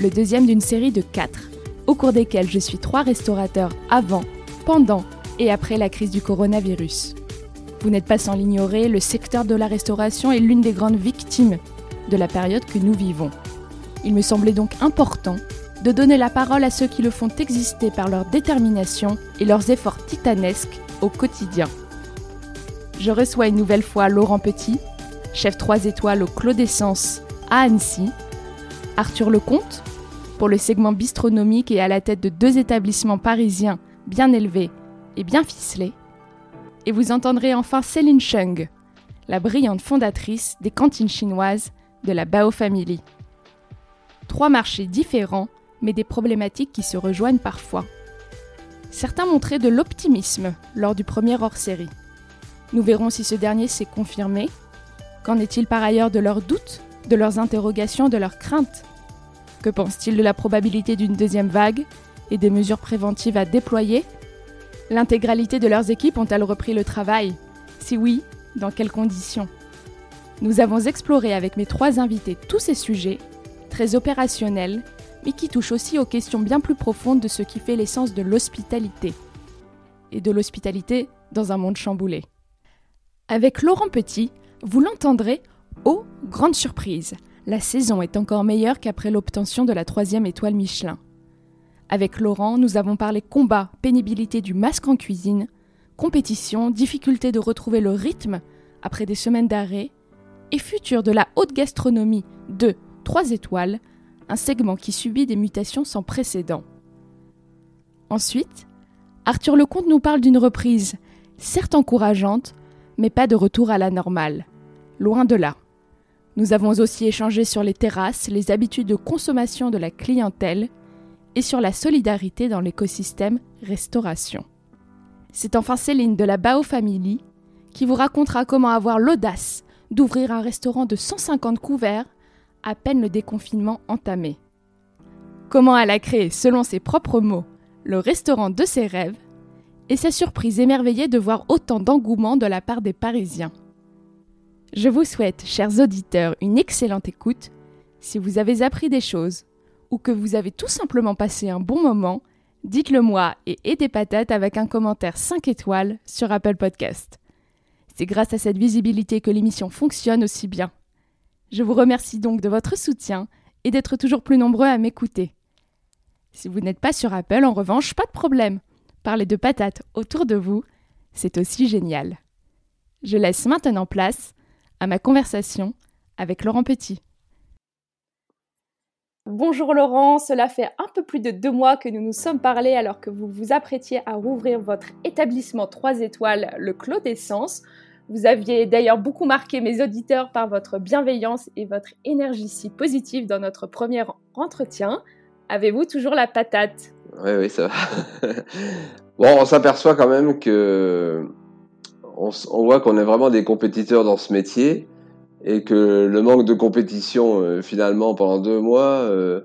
le deuxième d'une série de quatre, au cours desquels je suis trois restaurateurs avant, pendant et après la crise du coronavirus. Vous n'êtes pas sans l'ignorer, le secteur de la restauration est l'une des grandes victimes de la période que nous vivons. Il me semblait donc important de donner la parole à ceux qui le font exister par leur détermination et leurs efforts titanesques au quotidien. Je reçois une nouvelle fois Laurent Petit, chef 3 étoiles au Clos d'Essence à Annecy, Arthur Lecomte, pour le segment bistronomique et à la tête de deux établissements parisiens bien élevés et bien ficelés, et vous entendrez enfin Céline Chung, la brillante fondatrice des cantines chinoises de la Bao Family. Trois marchés différents, mais des problématiques qui se rejoignent parfois. Certains montraient de l'optimisme lors du premier hors-série. Nous verrons si ce dernier s'est confirmé Qu'en est-il par ailleurs de leurs doutes, de leurs interrogations, de leurs craintes? Que pense-t-il de la probabilité d'une deuxième vague et des mesures préventives à déployer? L'intégralité de leurs équipes ont-elles repris le travail? Si oui, dans quelles conditions? Nous avons exploré avec mes trois invités tous ces sujets, très opérationnels, mais qui touchent aussi aux questions bien plus profondes de ce qui fait l'essence de l'hospitalité. Et de l'hospitalité dans un monde chamboulé. Avec Laurent Petit, vous l'entendrez, oh, grande surprise, la saison est encore meilleure qu'après l'obtention de la troisième étoile Michelin. Avec Laurent, nous avons parlé combat, pénibilité du masque en cuisine, compétition, difficulté de retrouver le rythme après des semaines d'arrêt, et futur de la haute gastronomie de 3 étoiles, un segment qui subit des mutations sans précédent. Ensuite, Arthur Lecomte nous parle d'une reprise, certes encourageante, mais pas de retour à la normale. Loin de là. Nous avons aussi échangé sur les terrasses, les habitudes de consommation de la clientèle et sur la solidarité dans l'écosystème restauration. C'est enfin Céline de la Bao Family qui vous racontera comment avoir l'audace d'ouvrir un restaurant de 150 couverts à peine le déconfinement entamé. Comment elle a créé, selon ses propres mots, le restaurant de ses rêves et sa surprise émerveillée de voir autant d'engouement de la part des Parisiens. Je vous souhaite, chers auditeurs, une excellente écoute. Si vous avez appris des choses ou que vous avez tout simplement passé un bon moment, dites-le moi et aidez Patate avec un commentaire 5 étoiles sur Apple Podcast. C'est grâce à cette visibilité que l'émission fonctionne aussi bien. Je vous remercie donc de votre soutien et d'être toujours plus nombreux à m'écouter. Si vous n'êtes pas sur Apple, en revanche, pas de problème. Parler de patates autour de vous, c'est aussi génial. Je laisse maintenant place à ma conversation avec Laurent Petit. Bonjour Laurent, cela fait un peu plus de deux mois que nous nous sommes parlé alors que vous vous apprêtiez à rouvrir votre établissement 3 étoiles, le Clos d'Essence. Vous aviez d'ailleurs beaucoup marqué mes auditeurs par votre bienveillance et votre énergie si positive dans notre premier entretien. Avez-vous toujours la patate? Oui, oui, ça va. bon, on s'aperçoit quand même que on, voit qu'on est vraiment des compétiteurs dans ce métier et que le manque de compétition euh, finalement pendant deux mois euh,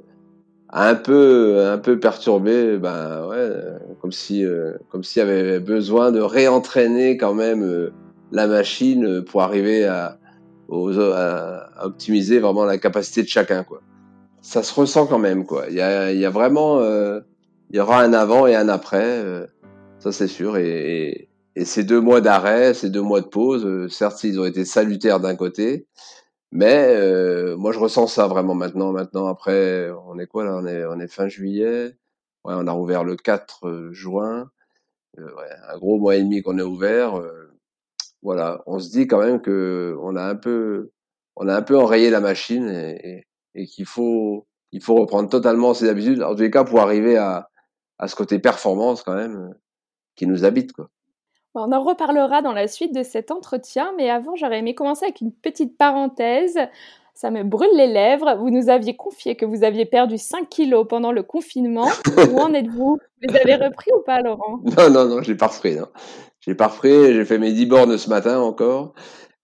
a un peu un peu perturbé ben ouais comme si euh, comme s'il y avait besoin de réentraîner quand même la machine pour arriver à, optimiser vraiment la capacité de chacun quoi. Ça se ressent quand même quoi. Il y a, y a vraiment il y aura un avant et un après ça c'est sûr. Et ces deux mois d'arrêt, ces deux mois de pause, euh, certes, ils ont été salutaires d'un côté, Mais euh, moi, je ressens ça vraiment maintenant. Maintenant, après, on est quoi là? On est, on est fin juillet. Ouais, on a ouvert le 4 euh, juin. Euh, ouais, un gros mois et demi qu'on est ouvert. Euh, voilà, on se dit quand même que on a un peu, on a un peu enrayé la machine et, et, et qu'il faut, il faut reprendre totalement ses habitudes. En tous les cas, pour arriver à, à ce côté performance quand même qui nous habite quoi. On en reparlera dans la suite de cet entretien, mais avant, j'aurais aimé commencer avec une petite parenthèse. Ça me brûle les lèvres. Vous nous aviez confié que vous aviez perdu 5 kilos pendant le confinement. Où en êtes-vous? Vous avez repris ou pas, Laurent? Non, non, non, je l'ai pas repris. Non. J'ai pas repris. J'ai fait mes 10 bornes ce matin encore.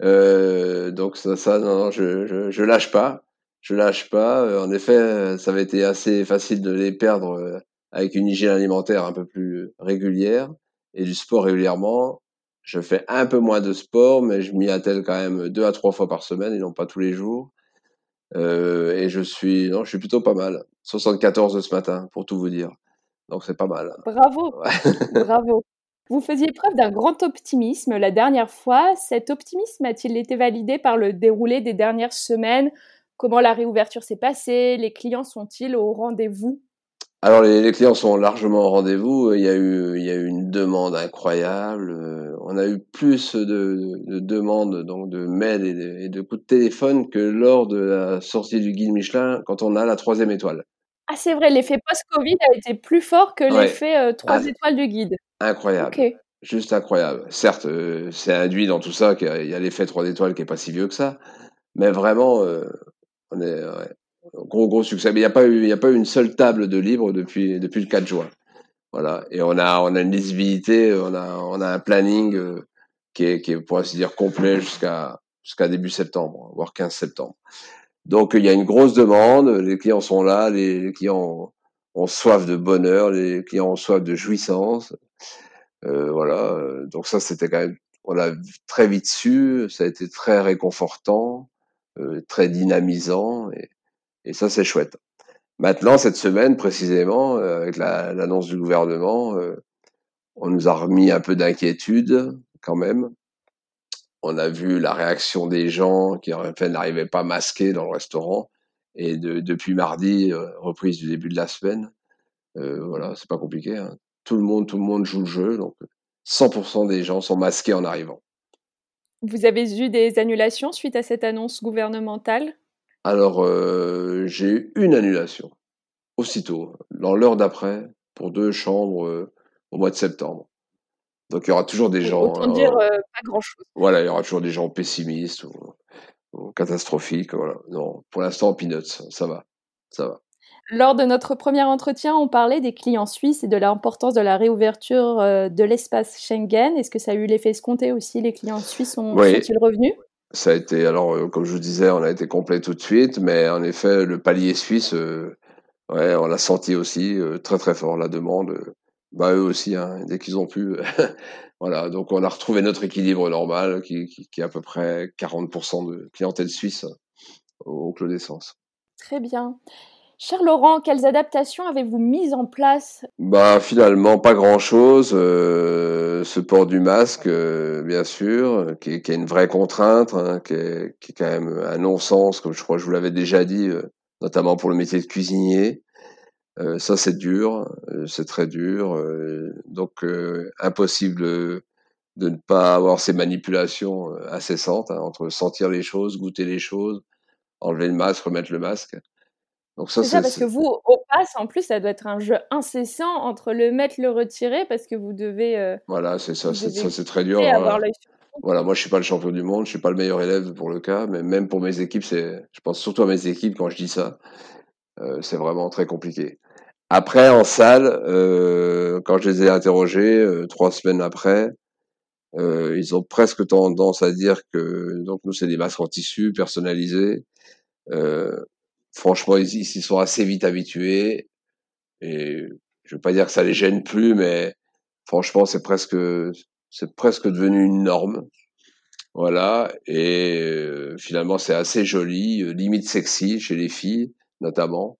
Euh, donc ça, ça non, non, je, je, je lâche pas. Je lâche pas. En effet, ça avait été assez facile de les perdre euh, avec une hygiène alimentaire un peu plus régulière et du sport régulièrement. Je fais un peu moins de sport, mais je m'y attelle quand même deux à trois fois par semaine et non pas tous les jours. Euh, et je suis, non, je suis plutôt pas mal. 74 ce matin, pour tout vous dire. Donc c'est pas mal. Bravo, ouais. bravo. Vous faisiez preuve d'un grand optimisme la dernière fois. Cet optimisme a-t-il été validé par le déroulé des dernières semaines? Comment la réouverture s'est passée? Les clients sont-ils au rendez-vous? Alors les, les, clients sont largement au rendez-vous. Il y a eu, il y a eu une demande incroyable. On a eu plus de, de demandes donc de mails et de, et de, coups de téléphone que lors de la sortie du guide Michelin quand on a la troisième étoile. Ah c'est vrai, l'effet post-Covid a été plus fort que ouais. l'effet euh, trois ah, étoiles du guide. Incroyable. Okay. Juste incroyable. Certes, euh, c'est induit dans tout ça qu'il y a, l'effet trois étoiles qui est pas si vieux que ça, mais vraiment, euh, on est, ouais, gros gros succès. Mais il n'y a pas eu, y a pas eu une seule table de livres depuis depuis le 4 juin. Voilà. Et on a on a une lisibilité, on a on a un planning euh, qui est qui est pour ainsi dire complet jusqu'à jusqu'à début septembre, voire 15 septembre. Donc il y a une grosse demande, les clients sont là, les, les clients ont, ont, soif de bonheur, les clients ont soif de jouissance. Euh, voilà. Donc ça c'était quand même on l'a très vite su, ça a été très réconfortant, euh, très dynamisant et et ça, c'est chouette. Maintenant, cette semaine, précisément, euh, avec l'annonce la, du gouvernement, euh, on nous a remis un peu d'inquiétude quand même. On a vu la réaction des gens qui en fait n'arrivaient pas masqués dans le restaurant. Et de, depuis mardi, euh, reprise du début de la semaine, euh, voilà, c'est pas compliqué. Hein. Tout le monde, tout le monde joue le jeu, donc 100% des gens sont masqués en arrivant. Vous avez eu des annulations suite à cette annonce gouvernementale? Alors, euh, j'ai eu une annulation, aussitôt, dans l'heure d'après, pour deux chambres euh, au mois de septembre. Donc, il y aura toujours des gens. Autant euh, dire pas grand-chose. Voilà, il y aura toujours des gens pessimistes ou, ou catastrophiques. Voilà. Non, pour l'instant, peanuts, ça va, ça va. Lors de notre premier entretien, on parlait des clients suisses et de l'importance de la réouverture de l'espace Schengen. Est-ce que ça a eu l'effet escompté aussi Les clients suisses sont, oui. sont-ils revenus ça a été, alors, euh, comme je vous disais, on a été complet tout de suite, mais en effet, le palier suisse, euh, on l'a senti aussi euh, très très fort, la demande. Bah, eux aussi, hein, dès qu'ils ont pu. voilà, donc on a retrouvé notre équilibre normal, qui, est à peu près 40% de clientèle suisse au Clos d'Essence. Très bien. Cher Laurent, quelles adaptations avez-vous mises en place? Bah finalement pas grand-chose. Euh, ce port du masque, euh, bien sûr, qui est, qui est, une vraie contrainte, hein, qui, est, qui, est, quand même un non-sens, comme je crois que je vous l'avais déjà dit, euh, notamment pour le métier de cuisinier. Euh, ça c'est dur, euh, c'est très dur. Euh, donc impossible de ne pas avoir ces manipulations incessantes hein, entre sentir les choses, goûter les choses, enlever le masque, remettre le masque. Donc ça, c'est parce que vous, au pass, en plus, ça doit être un jeu incessant entre le mettre, le retirer, parce que vous devez. Euh, voilà, c'est ça, c'est ça, c'est très dur. Avoir hein. Voilà, moi, je suis pas le champion du monde, je suis pas le meilleur élève pour le cas, mais même pour mes équipes, c'est, je pense surtout à mes équipes quand je dis ça, euh, c'est vraiment très compliqué. Après, en salle, euh, quand je les ai interrogés trois semaines après, ils ont presque tendance à dire que donc nous c'est des masques en tissu personnalisés. Euh, franchement, ils, s'y sont assez vite habitués. Et je veux pas dire que ça les gêne plus, mais franchement, c'est presque, c'est presque devenu une norme. Voilà. Et euh, finalement, c'est assez joli, euh, limite sexy chez les filles, notamment.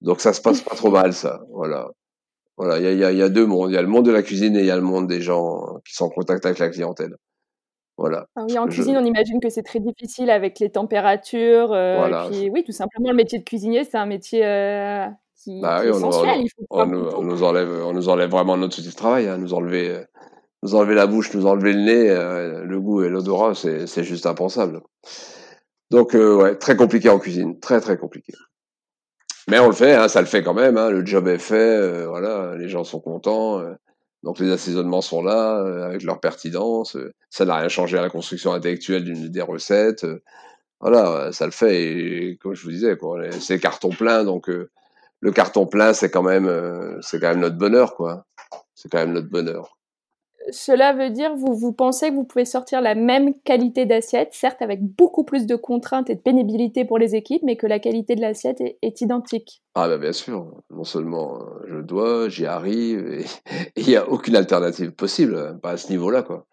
Donc ça se passe pas trop mal, ça. Voilà. Voilà. Il y a, y, a, y a deux mondes. Il y a le monde de la cuisine et il y a le monde des gens qui sont en contact avec la clientèle. Voilà. Ah oui, en cuisine, on imagine que c'est très difficile avec les températures. Euh, voilà. Et puis, oui, tout simplement, le métier de cuisinier, c'est un métier euh, qui, Bah qui oui, est on, nous- on- on on enlève, on nous enlève vraiment notre outil de travail, hein, nous enlever, euh, nous enlever la bouche, nous enlever le nez, le goût et l'odorat, c'est, juste impensable. Donc, ouais, très compliqué en cuisine, très très compliqué. Mais on le fait, hein, ça le fait quand même, hein, le job est fait, voilà, les gens sont contents, donc les assaisonnements sont là, euh, avec leur pertinence, euh, ça n'a rien changé à la construction intellectuelle d'une, des recettes, euh, voilà, ça le fait, et, comme je vous disais, c'est carton plein, donc le carton plein, c'est quand même, quand même notre bonheur. C'est quand même notre bonheur. Cela veut dire, vous, vous pensez que vous pouvez sortir la même qualité d'assiette, certes avec beaucoup plus de contraintes et de pénibilité pour les équipes, mais que la qualité de l'assiette est, identique. Ah bah bien sûr, non seulement euh, je dois, j'y arrive, il n'y a aucune alternative possible, hein, pas à ce niveau-là, quoi.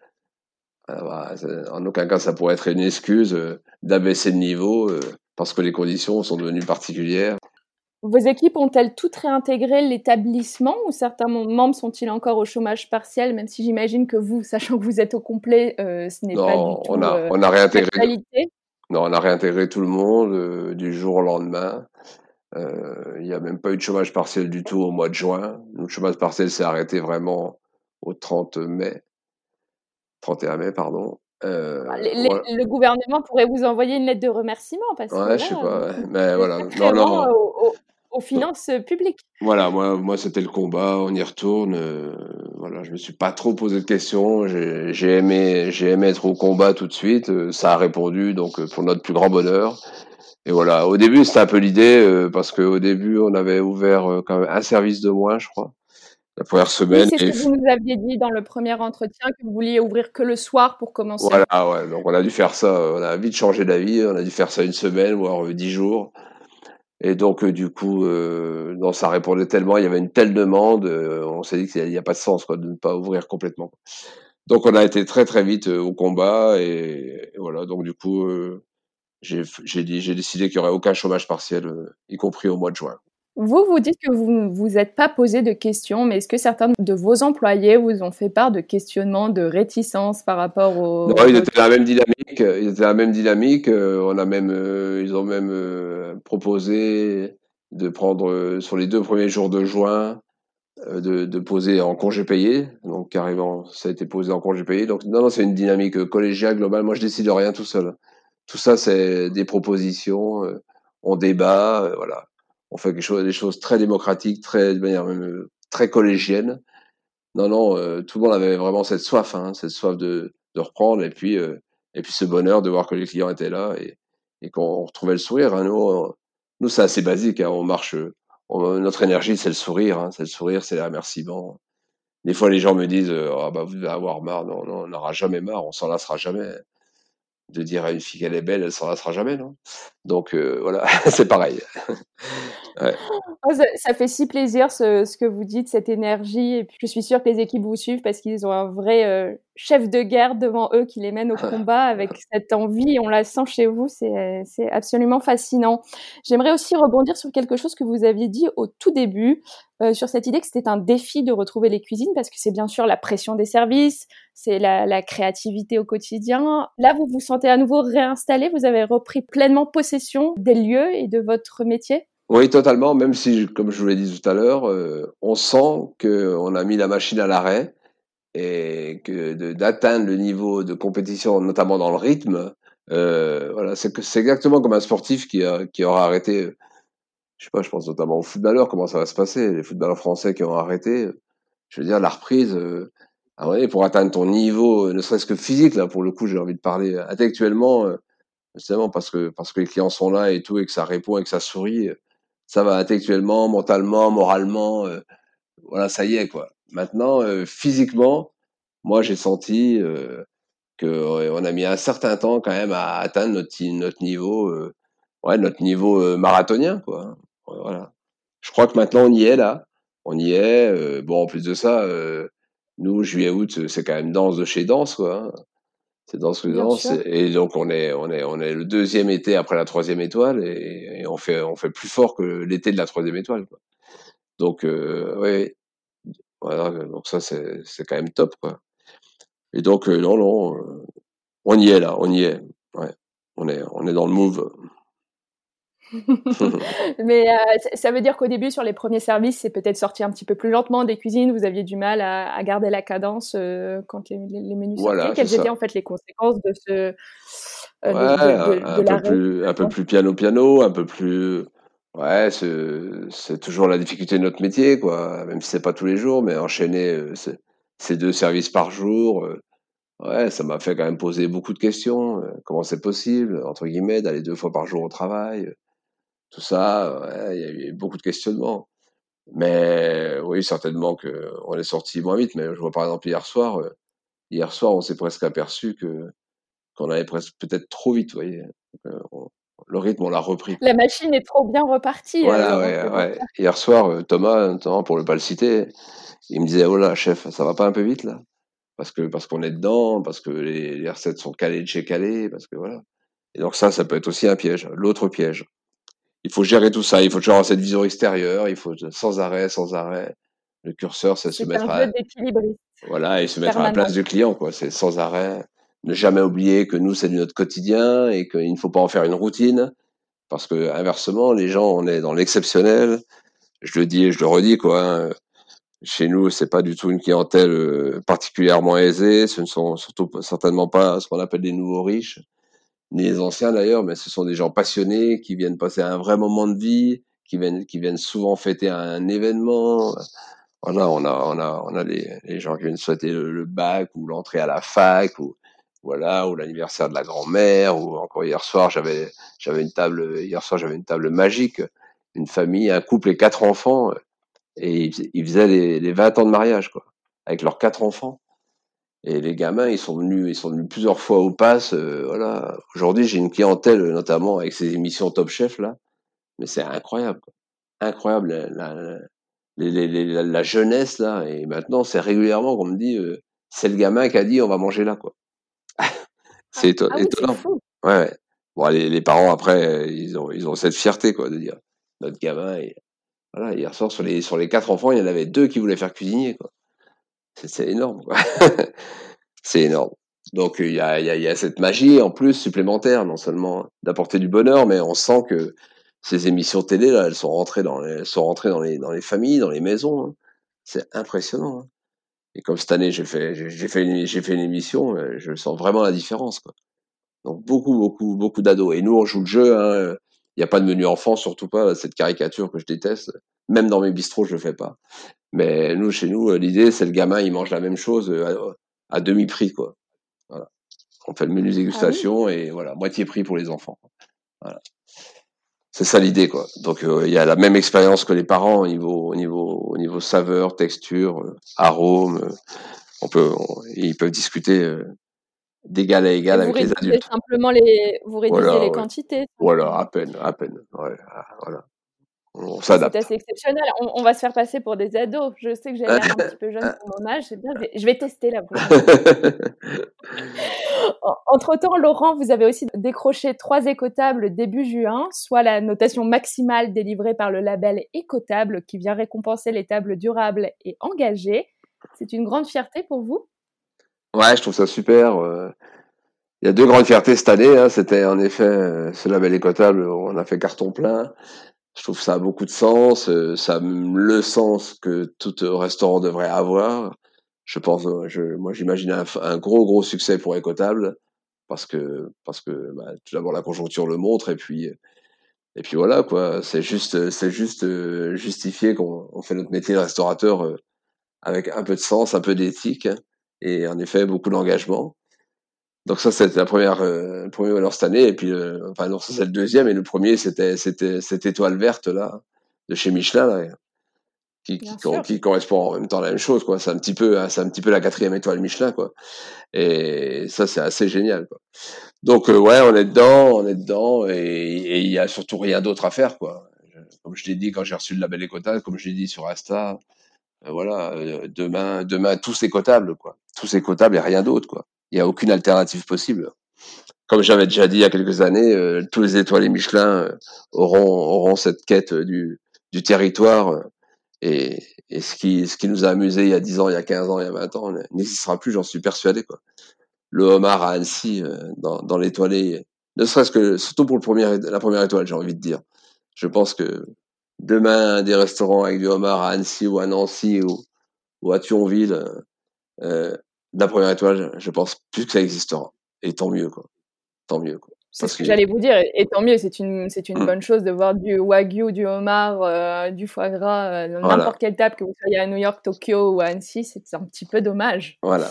Ah bah, en aucun cas, ça pourrait être une excuse euh, d'abaisser le niveau euh, parce que les conditions sont devenues particulières. Vos équipes ont-elles toutes réintégré l'établissement ou certains mem- membres sont-ils encore au chômage partiel, même si j'imagine que vous, sachant que vous êtes au complet, euh, ce n'est pas du tout on a, euh, on a réintégré, non, on a réintégré tout le monde euh, du jour au lendemain. Il n'y a même pas eu de chômage partiel du tout au mois de juin. Le chômage partiel s'est arrêté vraiment au 30 mai, 31 mai, pardon. Euh, Les- les- voilà. Le gouvernement pourrait vous envoyer une lettre de remerciement parce que Ouais, là, je sais pas, ouais. mais voilà. Non, non. Aux finances publiques. Voilà, moi, moi c'était le combat, on y retourne. euh, voilà, je me suis pas trop posé de questions. J'ai aimé, j'ai aimé être au combat tout de suite. euh, ça a répondu, donc euh, pour notre plus grand bonheur. Et voilà, au début c'était un peu l'idée euh, parce qu'au début on avait ouvert euh, quand même un service de moins, je crois, la première Oui, semaine. c'est ce que vous nous aviez dit dans le premier entretien, que vous vouliez ouvrir que le soir pour commencer. voilà, ouais. Donc on a dû faire ça. euh, On a vite changé d'avis. On a dû faire ça une semaine, voire euh, dix jours. Et donc, euh, du coup, euh, non, ça répondait tellement, il y avait une telle demande, euh, on s'est dit qu'il n'y a, pas de sens quoi, de ne pas ouvrir complètement. Donc, on a été très très vite au combat et, et voilà. Donc, du coup, j'ai décidé qu'il y aurait aucun chômage partiel, y compris au mois de juin. Vous, vous dites que vous ne vous êtes pas posé de questions, mais est-ce que certains de vos employés vous ont fait part de questionnements, de réticences par rapport au... Ils étaient dans la même dynamique. Ils étaient la même dynamique. euh, on a même, euh, ils ont même euh, proposé de prendre sur les deux premiers jours de juin de, poser en congé payé. Donc carrément, ça a été posé en congé payé. Donc non, non, c'est une dynamique collégiale globale. Moi, je décide de rien tout seul. Tout ça, c'est des propositions. on débat, voilà. On fait des choses très démocratiques, très de manière même euh, très collégienne. Non, non, euh, tout le monde avait vraiment cette soif, hein, cette soif de, de reprendre, et puis euh, et puis ce bonheur de voir que les clients étaient là et, et qu'on retrouvait le sourire. Hein. Nous, nous c'est assez basique. Hein. On marche, on- notre énergie, c'est le sourire, hein, c'est le sourire, c'est les remerciements. Des fois, les gens me disent, euh, ah bah vous devez avoir marre. Non, non, on n'aura jamais marre, on s'en lassera jamais. De dire à une fille qu'elle est belle, elle s'en lassera jamais, non? Donc euh, voilà, c'est pareil. Ouais. Oh, ça, ça fait si plaisir ce, ce que vous dites, cette énergie. Et puis je suis sûre que les équipes vous suivent parce qu'ils ont un vrai euh, chef de guerre devant eux qui les mène au combat avec cette envie. On la sent chez vous, c'est c'est absolument fascinant. J'aimerais aussi rebondir sur quelque chose que vous aviez dit au tout début, euh, sur cette idée que c'était un défi de retrouver les cuisines parce que c'est bien sûr la pression des services, c'est la, la créativité au quotidien. Là, vous vous sentez à nouveau réinstallé, vous avez repris pleinement possession des lieux et de votre métier? Oui, totalement, même si, comme je vous l'ai dit tout à l'heure, euh, on sent qu'on a mis la machine à l'arrêt et que d'atteindre le niveau de compétition, notamment dans le rythme, euh, voilà, c'est exactement comme un sportif qui, qui aura arrêté. Je sais pas, je pense notamment aux footballeurs, comment ça va se passer, les footballeurs français qui ont arrêté. Je veux dire, la reprise, euh, à pour atteindre ton niveau, euh, ne serait-ce que physique, là, pour le coup, j'ai envie de parler euh, intellectuellement, euh, justement parce que parce que les clients sont là et tout et que ça répond et que ça sourit, ça va intellectuellement, mentalement, moralement, euh, voilà, ça y est quoi. Maintenant, physiquement, moi j'ai senti que on a mis un certain temps quand même à atteindre notre notre niveau, ouais, notre niveau marathonien quoi. Voilà. Je crois que maintenant on y est là, on y est. euh, bon, en plus de ça, euh, nous juillet août, c'est quand même danse de chez danse quoi. hein. C'est dans ce Bien dans sûr. et donc on est on est on est le deuxième été après la troisième étoile et, et on fait on fait plus fort que l'été de la troisième étoile quoi. Donc euh, ouais, voilà, donc ça c'est quand même top quoi. Et donc euh, non non, euh, On y est là, on y est. Ouais. On est, on est dans le move. Mais euh, ça veut dire qu'au début, sur les premiers services, c'est peut-être sorti un petit peu plus lentement des cuisines. Vous aviez du mal à, garder la cadence euh, quand les, menus sortaient. Quelles étaient en fait les conséquences de ce euh, un, peu plus, un peu plus piano piano, un peu plus. Ouais, c'est toujours la difficulté de notre métier, quoi. Même si c'est pas tous les jours, mais enchaîner ces deux services par jour. Ouais, ça m'a fait quand même poser beaucoup de questions. comment c'est possible, entre guillemets, d'aller deux fois par jour au travail tout ça, il y a eu beaucoup de questionnements. Mais oui, certainement qu'on est sorti moins vite. Mais je vois par exemple hier soir, euh, hier soir, on s'est presque aperçu que qu'on allait presque peut-être trop vite. Vous voyez, euh, le rythme, on l'a repris. La machine est trop bien repartie. Voilà, euh, ouais, Hier soir, Thomas, pour ne pas le citer, il me disait oh là, chef, ça va pas un peu vite là? Parce que parce qu'on est dedans, parce que les, les recettes sont calées de chez calées, parce que voilà. Et donc ça, ça peut être aussi un piège. L'autre piège, il faut gérer tout ça. Il faut toujours avoir cette vision extérieure. Il faut sans arrêt, sans arrêt. Le curseur, c'est se mettre à voilà et se mettre à la place du client, quoi. C'est sans arrêt. Ne jamais oublier que nous, c'est du notre quotidien et qu'il ne faut pas en faire une routine. Parce que inversement, les gens, on est dans l'exceptionnel. Je le dis et je le redis, quoi. Hein. Chez nous, c'est pas du tout une clientèle euh, particulièrement aisée. Ce ne sont surtout certainement pas ce qu'on appelle des nouveaux riches ni les anciens d'ailleurs, mais ce sont des gens passionnés qui viennent passer un vrai moment de vie, qui viennent, qui viennent souvent fêter un événement. Voilà, on a, on a, on a les, gens qui viennent souhaiter le, bac ou l'entrée à la fac ou voilà, ou l'anniversaire de la grand-mère ou encore hier soir j'avais, j'avais une table, hier soir j'avais une table magique, une famille, un couple et quatre enfants et ils, faisaient les, les 20 ans de mariage quoi, avec leurs quatre enfants. Et les gamins, ils sont venus, ils sont venus plusieurs fois au pass. Euh, voilà. Aujourd'hui, j'ai une clientèle, notamment avec ces émissions Top Chef là, mais c'est incroyable, incroyable la, la, la, jeunesse là. Et maintenant, c'est régulièrement qu'on me dit, euh, c'est le gamin qui a dit, on va manger là, quoi. c'est ah, ah étonnant. ouais, ouais. Bon, les, les, parents après, ils ont, ils ont cette fierté quoi, de dire notre gamin. Voilà, hier soir sur les sur les quatre enfants, il y en avait deux qui voulaient faire cuisinier, quoi. C'est énorme, c'est énorme. Donc il y a, cette magie en plus supplémentaire, non seulement d'apporter du bonheur, mais on sent que ces émissions télé là, elles sont rentrées dans les, sont rentrées dans les, dans les familles, dans les maisons. Hein. C'est impressionnant. Hein. Et comme cette année j'ai fait, j'ai fait, une, fait une émission, euh, je sens vraiment la différence. Donc beaucoup, beaucoup, beaucoup d'ados. Et nous on joue le jeu. Hein. Il n'y a pas de menu enfant, surtout pas cette caricature que je déteste. Même dans mes bistrots, je le fais pas. Mais nous, chez nous, l'idée, c'est le gamin, il mange la même chose euh, à, demi-prix, quoi. Voilà. On fait le menu dégustation ah et voilà, moitié prix pour les enfants. Voilà. C'est ça l'idée, quoi. Donc, euh, il y a la même expérience que les parents au niveau, au niveau, au niveau saveur, texture, euh, arôme. on peut, ils peuvent discuter d'égal à égal avec les adultes. Simplement les, vous réduisez les quantités. Voilà, à peine, à peine. Ouais, voilà on s'adapte. C'est assez exceptionnel. On, va se faire passer pour des ados. Je sais que j'ai l'air un petit peu jeune pour mon âge. Bien. Je vais tester la Entre-temps, Laurent, vous avez aussi décroché trois écotables début juin, soit la notation maximale délivrée par le label Écotable qui vient récompenser les tables durables et engagées. C'est une grande fierté pour vous? Ouais, je trouve ça super. Euh. Il y a deux grandes fiertés cette année. Hein. C'était en effet euh, ce label Écotable, on a fait carton plein. Je trouve ça a beaucoup de sens, euh, ça le sens que tout restaurant devrait avoir. Je pense, euh, moi j'imagine un, gros gros succès pour Écotable parce que parce que bah, tout d'abord la conjoncture le montre et puis et puis voilà quoi. C'est juste c'est juste euh, justifié qu'on fait notre métier de restaurateur avec un peu de sens, un peu d'éthique et en effet beaucoup d'engagement. Donc ça, c'était la première, euh, le premier malheur cette année. Et puis, euh, enfin non, ça c'est le deuxième. Et le premier, c'était, c'était cette étoile verte là de chez Michelin là, qui, qui, qui, correspond en même temps à la même chose quoi. C'est un petit peu, hein, c'est un petit peu la quatrième étoile Michelin quoi. Et ça, c'est assez génial quoi. Donc euh, ouais, on est dedans, on est dedans, et il y a surtout rien d'autre à faire quoi. Comme je l'ai dit quand j'ai reçu le label Écotable, comme je l'ai dit sur Asta, euh, voilà, demain, demain tous écotables quoi, tous écotables et rien d'autre quoi il n'y a aucune alternative possible. Comme j'avais déjà dit il y a quelques années, euh, tous les étoiles et Michelin euh, auront, auront cette quête du, du territoire euh, et, et, ce, qui, ce qui nous a amusé il y a 10 ans, il y a 15 ans, il y a 20 ans n'existera plus, j'en suis persuadé. Quoi. le homard à Annecy dans, dans l'étoilé, ne serait-ce que surtout pour le premier, la première étoile, j'ai envie de dire. Je pense que demain, des restaurants avec du homard à Annecy ou à Nancy ou, ou à Thionville, euh, la première étoile, je pense plus que ça existera. Et tant mieux, quoi. Tant mieux, quoi. C'est ce que, j'allais vous dire, et tant mieux, c'est une, c'est une mmh. bonne chose de voir du wagyu, du homard, euh, du foie gras, euh, n'importe quelle table, que vous soyez à New York, Tokyo ou à Annecy, c'est un petit peu dommage. Voilà.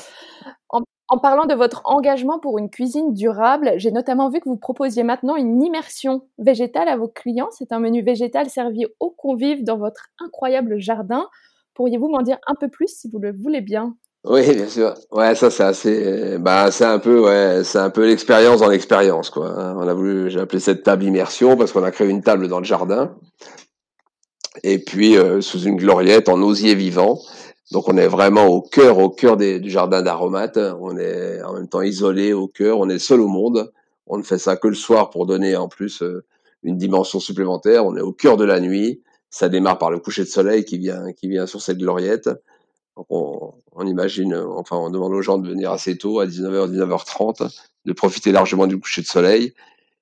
En, en parlant de votre engagement pour une cuisine durable, j'ai notamment vu que vous proposiez maintenant une immersion végétale à vos clients. C'est un menu végétal servi aux convives dans votre incroyable jardin. Pourriez-vous m'en dire un peu plus si vous le voulez bien? Oui, bien sûr. Ouais, ça c'est assez. Bah, c'est un peu, ouais, c'est un peu l'expérience dans l'expérience, quoi. Hein. On a voulu, j'ai appelé cette table immersion parce qu'on a créé une table dans le jardin, et puis euh, sous une gloriette en osier vivant. Donc on est vraiment au cœur, au cœur du jardin d'aromates. On est en même temps isolé au cœur. On est seul au monde. On ne fait ça que le soir pour donner en plus euh, une dimension supplémentaire. On est au cœur de la nuit. Ça démarre par le coucher de soleil qui vient, qui vient sur cette gloriette on, imagine, enfin, on demande aux gens de venir assez tôt, à 19h, 19h30, de profiter largement du coucher de soleil.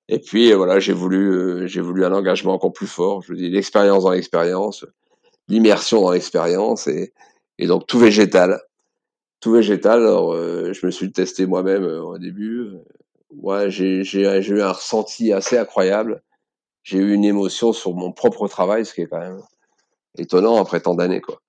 Et puis, voilà, j'ai voulu, euh, j'ai voulu un engagement encore plus fort. Je dis l'expérience dans l'expérience, l'immersion dans l'expérience et, et donc tout végétal. Tout végétal. Alors, euh, je me suis testé moi-même euh, au début. J'ai, j'ai eu un ressenti assez incroyable. J'ai eu une émotion sur mon propre travail, ce qui est quand même étonnant après tant d'années, quoi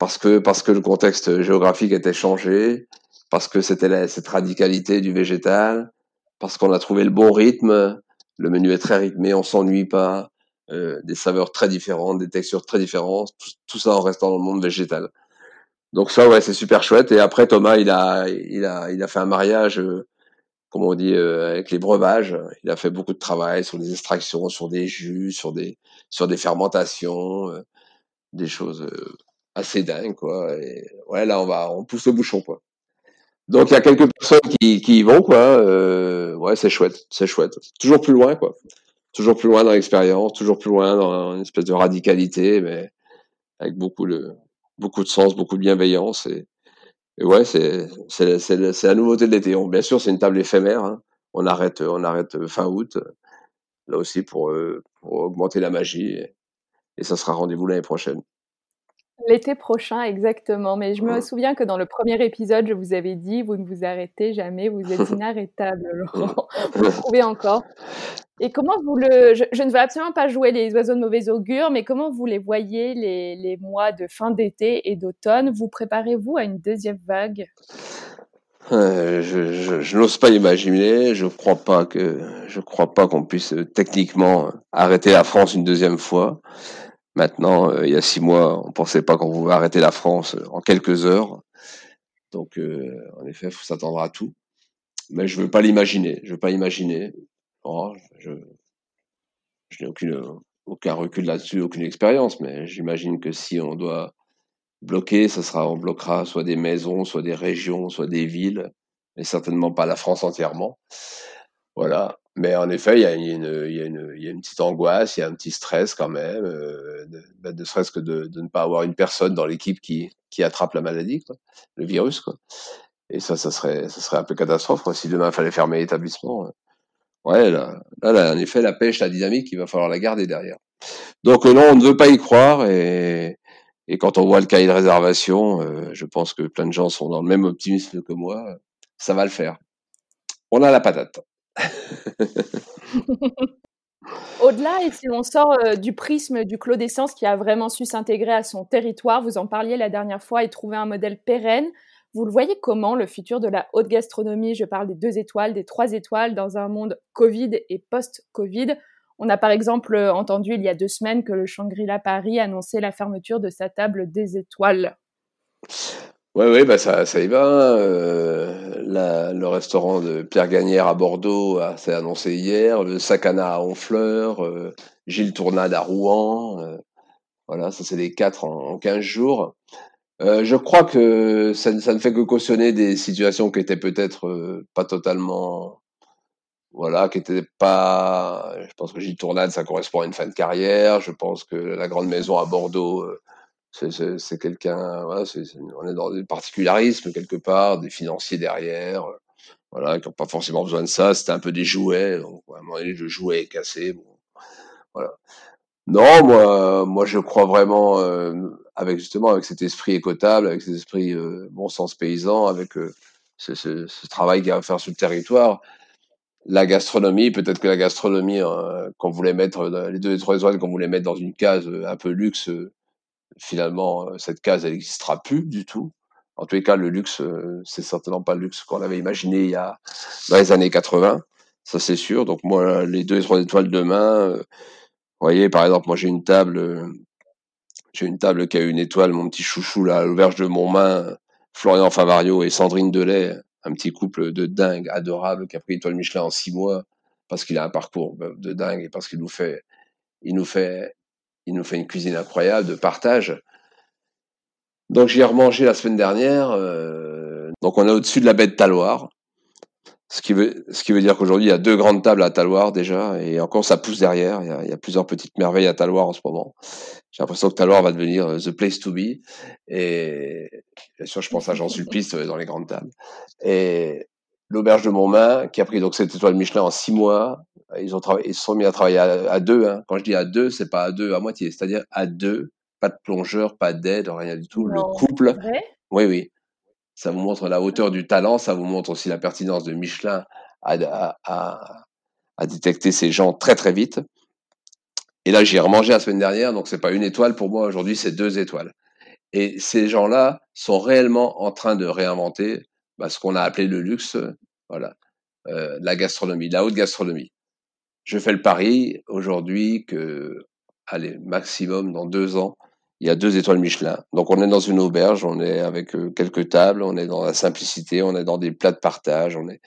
parce que parce que le contexte géographique était changé, parce que c'était cette radicalité du végétal, parce qu'on a trouvé le bon rythme. Le menu est très rythmé, on s'ennuie pas, euh, des saveurs très différentes, des textures très différentes, tout, ça en restant dans le monde végétal. Donc ça, ouais, c'est super chouette. Et après, Thomas, il a, il a, il a fait un mariage, euh, comme on dit, euh, avec les breuvages. Il a fait beaucoup de travail sur les extractions, sur des jus, sur des, sur des fermentations, euh, des choses euh, assez dingue, quoi. Ouais, là, on va, on pousse le bouchon, quoi. Donc, il y a quelques personnes qui, qui y vont, quoi. Euh, ouais, c'est chouette, c'est chouette. Toujours plus loin, quoi. Toujours plus loin dans l'expérience, toujours plus loin dans une espèce de radicalité, mais avec beaucoup de, beaucoup de sens, beaucoup de bienveillance. Et, et ouais, c'est, c'est, c'est, la nouveauté de l'été. Bien sûr, c'est une table éphémère. Hein. On arrête, on arrête fin août. Là aussi pour, euh, pour augmenter la magie. Et ça sera rendez-vous l'année prochaine. L'été prochain, exactement. Mais je me mmh. souviens que dans le premier épisode, je vous avais dit, vous ne vous arrêtez jamais, vous êtes inarrêtable, Laurent. vous le trouvez encore. Et comment vous le... Je, ne veux absolument pas jouer les oiseaux de mauvais augure, mais comment vous les voyez les, les mois de fin d'été et d'automne? Vous préparez-vous à une deuxième vague? Euh, je, je, n'ose pas imaginer. Je crois pas que je crois pas qu'on puisse euh, techniquement arrêter la France une deuxième fois. Maintenant, euh, il y a six mois, on pensait pas qu'on pouvait arrêter la France euh, en quelques heures. Donc, euh, en effet, il faut s'attendre à tout. Mais je veux pas l'imaginer. Je veux pas imaginer. Oh, je, je n'ai aucun recul là-dessus, aucune expérience. Mais j'imagine que si on doit bloquer, ça sera, on bloquera soit des maisons, soit des régions, soit des villes, mais certainement pas la France entièrement. Voilà. Mais en effet, il y a, y y a une petite angoisse, il y a un petit stress quand même, euh, de, bah, de serait-ce que de, de, ne pas avoir une personne dans l'équipe qui, qui attrape la maladie, quoi, le virus. Quoi. Et ça, ça serait, ça serait un peu catastrophe quoi, si demain il fallait fermer l'établissement. Ouais, là, là, en effet, la pêche, la dynamique, il va falloir la garder derrière. Donc euh, non, on ne veut pas y croire et, et quand on voit le cahier de réservation, euh, je pense que plein de gens sont dans le même optimisme que moi. Ça va le faire. On a la patate. Au-delà, et si on sort euh, du prisme du Clos d'Essence qui a vraiment su s'intégrer à son territoire, vous en parliez la dernière fois et trouver un modèle pérenne, vous le voyez comment le futur de la haute gastronomie, je parle des deux étoiles, des trois étoiles, dans un monde Covid et post-Covid On a par exemple entendu il y a deux semaines que le Shangri-La Paris annonçait la fermeture de sa table des étoiles. Oui, oui, bah ça, ça y va. Euh, le restaurant de Pierre Gagnère à Bordeaux s'est annoncé hier. Le Sacana à Honfleur, euh, Gilles Tournade à Rouen. Euh, voilà, ça c'est les quatre en, en 15 jours. Je crois que ça, ça, ne fait que cautionner des situations qui étaient peut-être pas totalement, voilà, qui étaient pas. Je pense que Gilles Tournade, ça correspond à une fin de carrière. Je pense que la grande maison à Bordeaux c'est quelqu'un, voilà, on est dans des particularismes quelque part, des financiers derrière. voilà, qui n'ont pas forcément besoin de ça. C'était un peu des jouets. Donc, à un moment donné, le jouet est cassé. Bon, voilà. Non, moi, moi, je crois vraiment euh, avec justement avec cet esprit écotable, avec cet esprit euh, bon sens paysan, avec euh, ce, ce, ce, travail qu'il y a à faire sur le territoire. La gastronomie, peut-être que la gastronomie qu'on voulait mettre les deux et trois étoiles qu'on voulait mettre dans une case un peu luxe, finalement cette case elle n'existera plus du tout. En tous les cas, le luxe, c'est certainement pas le luxe qu'on avait imaginé il y a dans les années 80, ça c'est sûr. Donc moi, les deux et trois étoiles demain, vous voyez, par exemple, moi j'ai une table, euh, j'ai une table qui a une étoile, mon petit chouchou là, à l'auberge de Montmain, Florian Favario et Sandrine Delay, un petit couple de dingue, adorable, qui a pris l'étoile Michelin en six mois parce qu'il a un parcours de dingue et parce qu'il nous fait, il nous fait, il nous fait une cuisine incroyable de partage. Donc j'y ai remangé la semaine dernière. Euh, donc on est au-dessus de la baie de Taloir. Ce qui veut, dire qu'aujourd'hui, il y a deux grandes tables à Taloir déjà, et encore ça pousse derrière. Il y a, plusieurs petites merveilles à Taloir en ce moment. J'ai l'impression que Taloir va devenir euh, the place to be. Et bien sûr, je pense à Jean Sulpice euh, dans les grandes tables. Et l'auberge de Montmain, qui a pris donc cette étoile Michelin en six mois, ils ont travaillé, ils se sont mis à travailler à, deux. Hein. Quand je dis à deux, c'est pas à deux à moitié, c'est-à-dire à deux, pas de plongeur, pas d'aide, rien du tout. le couple. Oui, oui ça vous montre la hauteur du talent, ça vous montre aussi la pertinence de Michelin à, à, à, détecter ces gens très très vite. Et là, j'ai remangé la semaine dernière, donc c'est pas une étoile pour moi aujourd'hui, c'est deux étoiles. Et ces gens-là sont réellement en train de réinventer bah, ce qu'on a appelé le luxe, voilà, euh, la gastronomie, la haute gastronomie. Je fais le pari aujourd'hui que, allez, maximum dans deux ans, il y a deux étoiles Michelin. Donc on est dans une auberge, on est avec euh, quelques tables, on est dans la simplicité, on est dans des plats de partage, on est,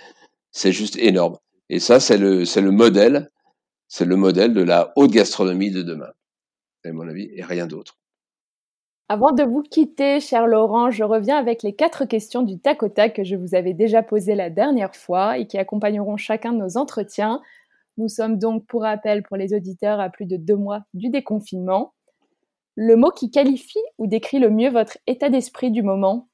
c'est juste énorme. Et ça, c'est le, c'est le modèle, c'est le modèle de la haute gastronomie de demain. à mon avis, et rien d'autre. Avant de vous quitter, cher Laurent, je reviens avec les quatre questions du tac au tac que je vous avais déjà posées la dernière fois et qui accompagneront chacun de nos entretiens. Nous sommes donc, pour rappel, pour les auditeurs, à plus de deux mois du déconfinement. Le mot qui qualifie ou décrit le mieux votre état d'esprit du moment?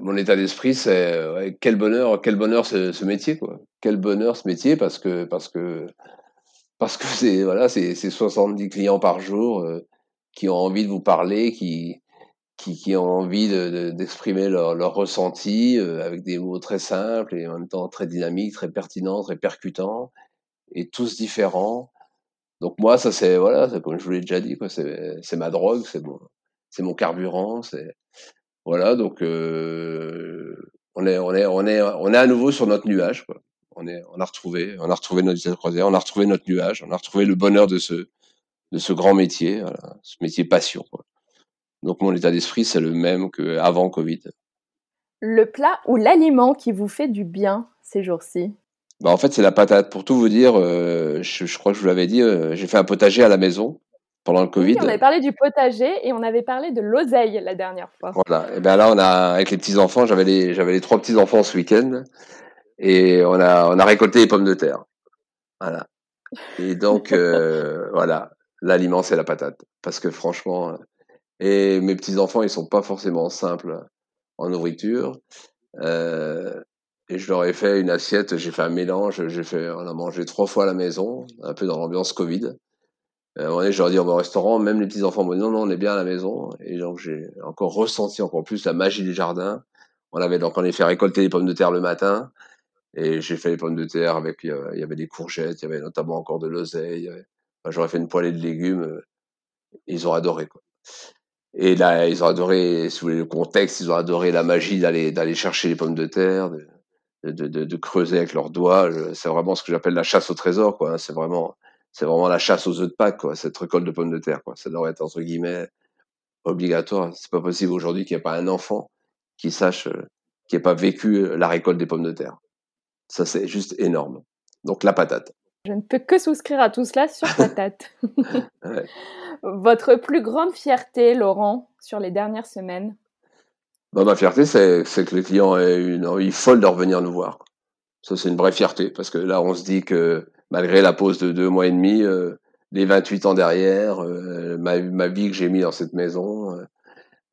Mon état, d'esprit, c'est quel bonheur, quel bonheur ce, métier, quoi. Quel bonheur ce métier parce que parce que parce que c'est voilà, c'est 70 clients par jour euh, qui ont envie de vous parler, qui qui, ont envie d'exprimer de, leur, leur ressenti euh, avec des mots très simples et en même temps très dynamiques, très pertinents, très percutants et tous différents donc moi, ça c'est voilà, comme je vous l'ai déjà dit, c'est ma drogue, c'est mon, c'est mon carburant, c'est voilà. Donc euh, on est on est on est on est à nouveau sur notre nuage, quoi. On est on a retrouvé on a retrouvé notre croisière, on a retrouvé notre nuage, on a retrouvé le bonheur de ce de ce grand métier, ce métier passion. Donc mon état d'esprit c'est le même qu'avant Covid. Le plat ou l'aliment qui vous fait du bien ces jours-ci? Bah, en fait, c'est la patate. Pour tout vous dire, euh, je, crois que je vous l'avais dit, euh, j'ai fait un potager à la maison pendant le Covid. on avait parlé du potager et on avait parlé de l'oseille la dernière fois. Voilà. Et bien là, on a avec les petits enfants, j'avais les j'avais les trois petits enfants ce week-end et on a on a récolté les pommes de terre. Voilà. Et donc euh, voilà, l'aliment c'est la patate parce que franchement, et mes petits enfants ils sont pas forcément simples en nourriture. Euh, et je leur ai fait une assiette, j'ai fait un mélange, j'ai fait, on a mangé trois fois à la maison, un peu dans l'ambiance Covid. Euh, à un moment donné, je leur ai dit, on va au restaurant, même les petits-enfants m'ont dit, non, non, on est bien à la maison. Et donc, j'ai encore ressenti encore plus la magie du jardin. On avait donc, on a fait récolter les pommes de terre le matin. Et j'ai fait les pommes de terre avec, il y avait des courgettes, il y avait notamment encore de l'oseille. J'aurais fait une poêlée de légumes. Ils ont adoré, quoi. Et là, ils ont adoré, si vous voulez, le contexte, ils ont adoré la magie d'aller, d'aller chercher les pommes de terre, de, de, de, creuser avec leurs doigts. C'est vraiment ce que j'appelle la chasse au trésor, quoi. C'est vraiment, c'est vraiment la chasse aux œufs de Pâques, quoi. Cette récolte de pommes de terre, quoi. Ça devrait être entre guillemets obligatoire. C'est pas possible aujourd'hui qu'il n'y ait pas un enfant qui sache, euh, qui n'ait pas vécu euh, la récolte des pommes de terre. Ça, c'est juste énorme. Donc la patate. Je ne peux que souscrire à tout cela sur patate. Votre plus grande fierté, Laurent, sur les dernières semaines? Bah, ma fierté, c'est, que les clients aient une envie folle de revenir nous voir. Ça, c'est une vraie fierté, parce que là, on se dit que malgré la pause de deux mois et demi, euh, les 28 ans derrière, euh, ma, vie que j'ai mis dans cette maison,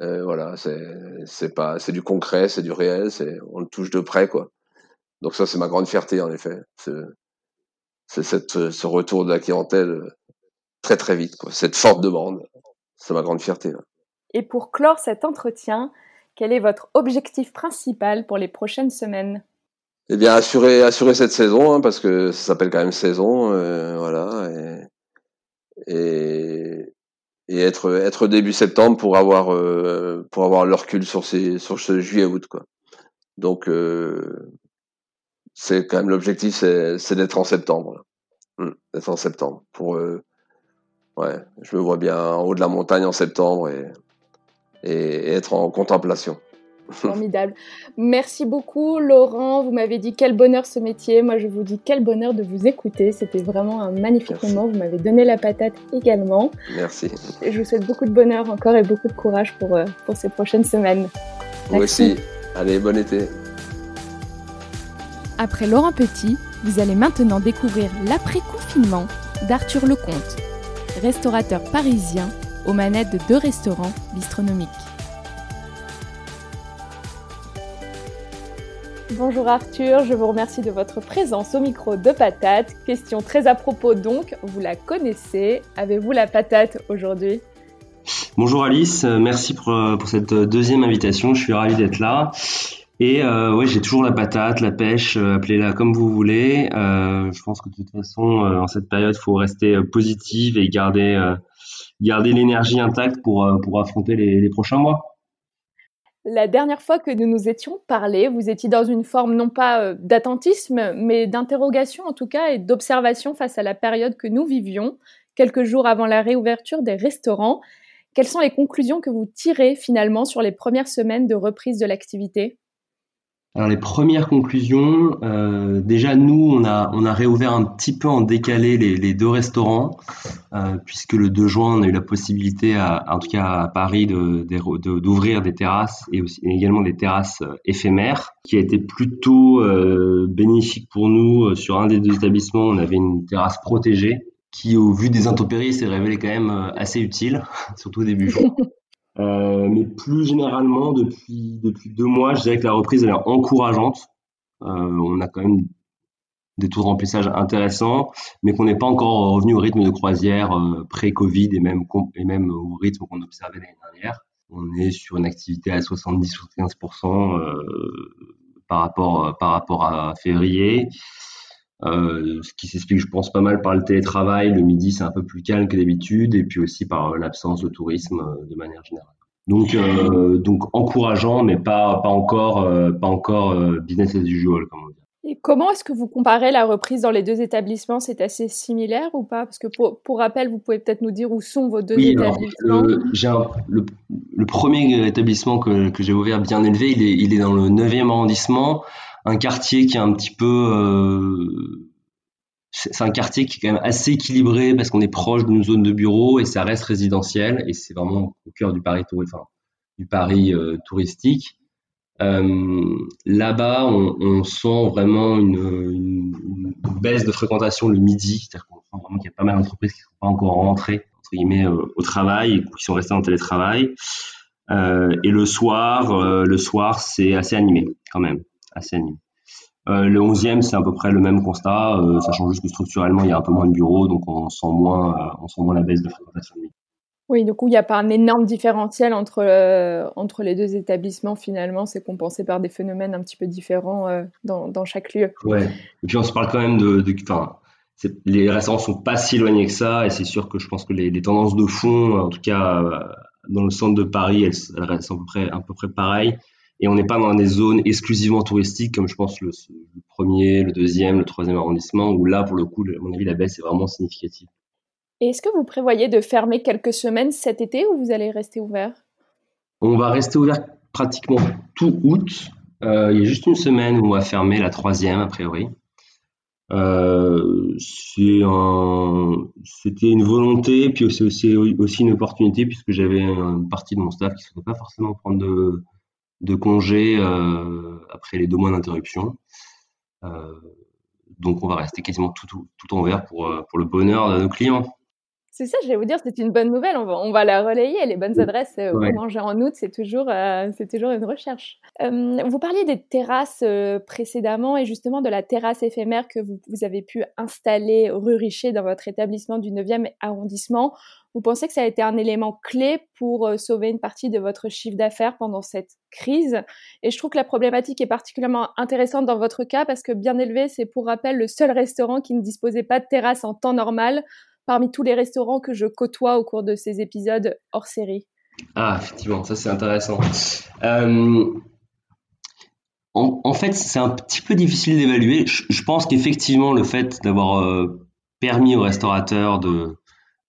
euh, voilà, c'est, pas, c'est du concret, c'est du réel, c'est, on le touche de près, quoi. Donc ça, c'est ma grande fierté, en effet. C'est ce retour de la clientèle très très vite, cette forte demande. C'est ma grande fierté. Et pour clore cet entretien, quel est votre objectif principal pour les prochaines semaines? Eh bien, assurer, assurer cette saison, hein, parce que ça s'appelle quand même saison, euh, voilà, et, et, être, être début septembre pour avoir, euh, pour avoir le recul sur, ces, sur ce juillet-août. Donc, euh, c'est quand même l'objectif, c'est d'être en septembre. Hum, d'être en septembre pour ouais, je me vois bien en haut de la montagne en septembre et, et, être en contemplation. Formidable. Merci beaucoup, Laurent. Vous m'avez dit quel bonheur ce métier. Moi, je vous dis quel bonheur de vous écouter. C'était vraiment un magnifique moment. Vous m'avez donné la patate également. Merci. Et je vous souhaite beaucoup de bonheur encore et beaucoup de courage pour, euh, pour ces prochaines semaines. Vous aussi. Allez, bon été. Après Laurent Petit, vous allez maintenant découvrir l'après-confinement d'Arthur Lecomte restaurateur parisien aux manettes de deux restaurants bistronomiques. Bonjour Arthur, je vous remercie de votre présence au micro de Patate. Question très à propos donc, vous la connaissez. Avez-vous la patate aujourd'hui? Bonjour Alice, merci pour, euh, pour, cette deuxième invitation, je suis ravi d'être là. Et euh, ouais, j'ai toujours la patate, la pêche, euh, appelez-la comme vous voulez. Euh, je pense que de toute façon, euh, en cette période, il faut rester euh, positive et garder, garder l'énergie intacte pour, pour affronter les, les, prochains mois. La dernière fois que nous nous étions parlé, vous étiez dans une forme non pas d'attentisme, mais d'interrogation en tout cas et d'observation face à la période que nous vivions, quelques jours avant la réouverture des restaurants. Quelles sont les conclusions que vous tirez finalement sur les premières semaines de reprise de l'activité? Alors les premières conclusions, euh, déjà nous on a réouvert un petit peu en décalé les, deux restaurants euh, puisque le 2 juin on a eu la possibilité à, en tout cas à Paris d'ouvrir des terrasses et, aussi, également des terrasses euh, éphémères qui a été plutôt euh, bénéfique pour nous sur un des deux établissements. On avait une terrasse protégée qui au vu des intempéries s'est révélée quand même assez utile surtout au début Euh, mais plus généralement, depuis, depuis deux mois, je dirais que la reprise elle est encourageante. Euh, on a quand même des taux de remplissage intéressants, mais qu'on n'est pas encore revenu au rythme de croisière euh, pré-Covid et même, et même au rythme qu'on observait l'année dernière. On est sur une activité à 70-75% euh, par, rapport, par rapport à février. Euh, ce qui s'explique, je pense, pas mal par le télétravail. Le midi, c'est un peu plus calme que d'habitude, et puis aussi par l'absence de tourisme euh, de manière générale. Donc, euh, donc encourageant, mais pas, pas encore, euh, pas encore euh, business as usual, comme on dit. Et comment est-ce que vous comparez la reprise dans les deux établissements? C'est assez similaire ou pas? Parce que pour, pour, rappel, vous pouvez peut-être nous dire où sont vos deux oui, établissements. Alors, un, le, le, premier établissement que, que j'ai ouvert bien élevé, il est, il est dans le 9e arrondissement un quartier qui est un petit peu euh, c'est un quartier qui est quand même assez équilibré parce qu'on est proche d'une zone de bureau et ça reste résidentiel et c'est vraiment au cœur du Paris, enfin, du Paris euh, touristique. Euh, Là-bas, on, sent vraiment une, baisse de fréquentation le midi, c'est-à-dire qu'on sent vraiment qu'il y a pas mal d'entreprises qui ne sont pas encore rentrées entre guillemets au travail et qui sont restées en télétravail. Et le soir, le soir, c'est assez animé quand même assez animé. Euh, le 11e, c'est à peu près le même constat. Euh, ça change juste que structurellement, il y a un peu moins de bureaux, donc on sent moins, euh, on sent moins la baisse de fréquentation. Oui, du coup, il n'y a pas un énorme différentiel entre, euh, entre les deux établissements. Finalement, c'est compensé par des phénomènes un petit peu différents euh, dans, dans, chaque lieu. Ouais. Et puis, on se parle quand même de. de enfin, les restaurants sont pas si éloignés que ça, et c'est sûr que je pense que les, les, tendances de fond, en tout cas dans le centre de Paris, elles, elles restent à peu près, à peu près pareilles et on n'est pas dans des zones exclusivement touristiques comme je pense le, le, premier, le deuxième, le troisième arrondissement où là pour le coup, à mon avis, la baisse est vraiment significative. Et est-ce que vous prévoyez de fermer quelques semaines cet été ou vous allez rester ouvert? On va rester ouvert pratiquement tout août. Euh, il y a juste une semaine où on va fermer la troisième a priori. Euh, c'était un, une volonté, puis c'est aussi, aussi, une opportunité puisque j'avais une partie de mon staff qui ne souhaitait pas forcément prendre de, de congé euh, après les deux mois d'interruption. Euh, donc on va rester quasiment tout, tout, tout en vert pour, euh, pour le bonheur de nos clients. C'est ça, je vais vous dire, c'est une bonne nouvelle. On va, on va la relayer. Les bonnes adresses euh, pour manger en août, c'est toujours, euh, c'est toujours une recherche. Euh, vous parliez des terrasses précédemment et justement de la terrasse éphémère que vous, vous, avez pu installer rue Richer dans votre établissement du 9e arrondissement. Vous pensez que ça a été un élément clé pour sauver une partie de votre chiffre d'affaires pendant cette crise? Et je trouve que la problématique est particulièrement intéressante dans votre cas parce que bien élevé, c'est pour rappel le seul restaurant qui ne disposait pas de terrasse en temps normal parmi tous les restaurants que je côtoie au cours de ces épisodes hors série Ah, effectivement, ça c'est intéressant. Euh, en, fait, c'est un petit peu difficile d'évaluer. Je, pense qu'effectivement, le fait d'avoir euh, permis aux restaurateurs de,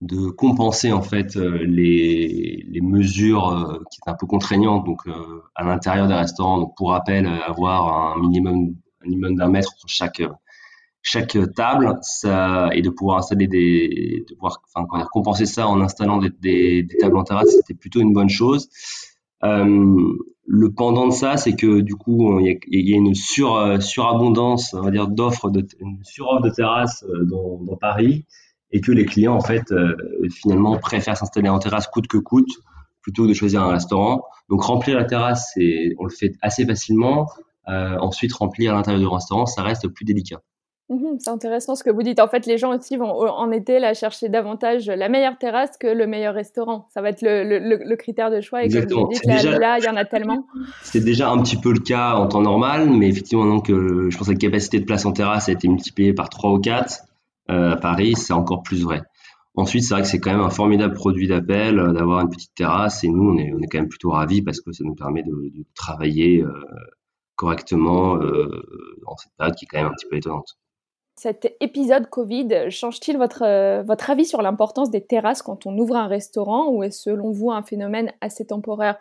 de compenser en fait euh, les, les mesures qui étaient un peu contraignantes donc à l'intérieur des restaurants donc pour rappel avoir un minimum un minimum d'un mètre pour chaque chaque table ça, et de pouvoir installer des, de pouvoir, enfin, quand compenser ça en installant des, des, des tables en terrasse, c'était plutôt une bonne chose. Euh, le pendant de ça, c'est que du coup, il y, a, une sur, surabondance, on va dire, d'offres, de, une suroffre de terrasse euh, dans, dans, Paris, et que les clients, en fait, euh, finalement, préfèrent s'installer en terrasse coûte que coûte, plutôt que de choisir un restaurant. Donc, remplir la terrasse, on le fait assez facilement. Euh, ensuite, remplir l'intérieur du restaurant, ça reste plus délicat. Mmh c'est intéressant ce que vous dites. En fait, les gens aussi vont en été là chercher davantage la meilleure terrasse que le meilleur restaurant. Ça va être le, critère de choix. Et comme vous dites, là, il y en a tellement. C'est déjà un petit peu le cas en temps normal, mais effectivement, donc, je pense que la capacité de place en terrasse a été multipliée par 3 ou 4 euh, à Paris, c'est encore plus vrai. Ensuite, c'est vrai que c'est quand même un formidable produit d'appel euh, d'avoir une petite terrasse et nous, on est, on est quand même plutôt ravis parce que ça nous permet de, travailler euh, correctement dans cette période qui est quand même un petit peu étonnante. Cet épisode Covid change-t-il votre, euh, votre avis sur l'importance des terrasses quand on ouvre un restaurant ou est selon vous un phénomène assez temporaire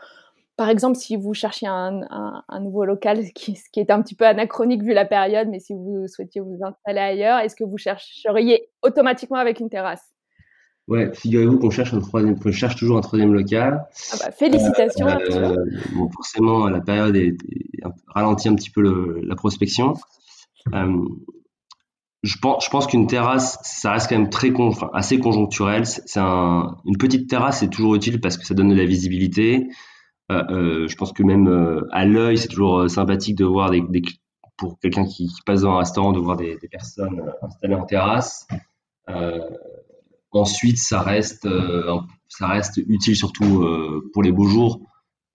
Par exemple, si vous cherchiez un, un, nouveau local, qui, qui, est un petit peu anachronique vu la période, mais si vous souhaitiez vous installer ailleurs, est-ce que vous chercheriez automatiquement avec une terrasse? Ouais, figurez-vous qu'on cherche un troisième, cherche toujours un troisième local. Ah bah, félicitations. Euh, bon, forcément, la période est, ralentit un petit peu le, la prospection. Euh, je pense, je pense qu'une terrasse, ça reste quand même très assez conjoncturel. C'est un, une petite terrasse, c'est toujours utile parce que ça donne de la visibilité. Euh, euh, je pense que même euh, à l'œil, c'est toujours sympathique de voir des, des pour quelqu'un qui, qui, passe dans un restaurant, de voir des, des personnes installées en terrasse. ensuite, ça reste, ça reste utile surtout pour les beaux jours.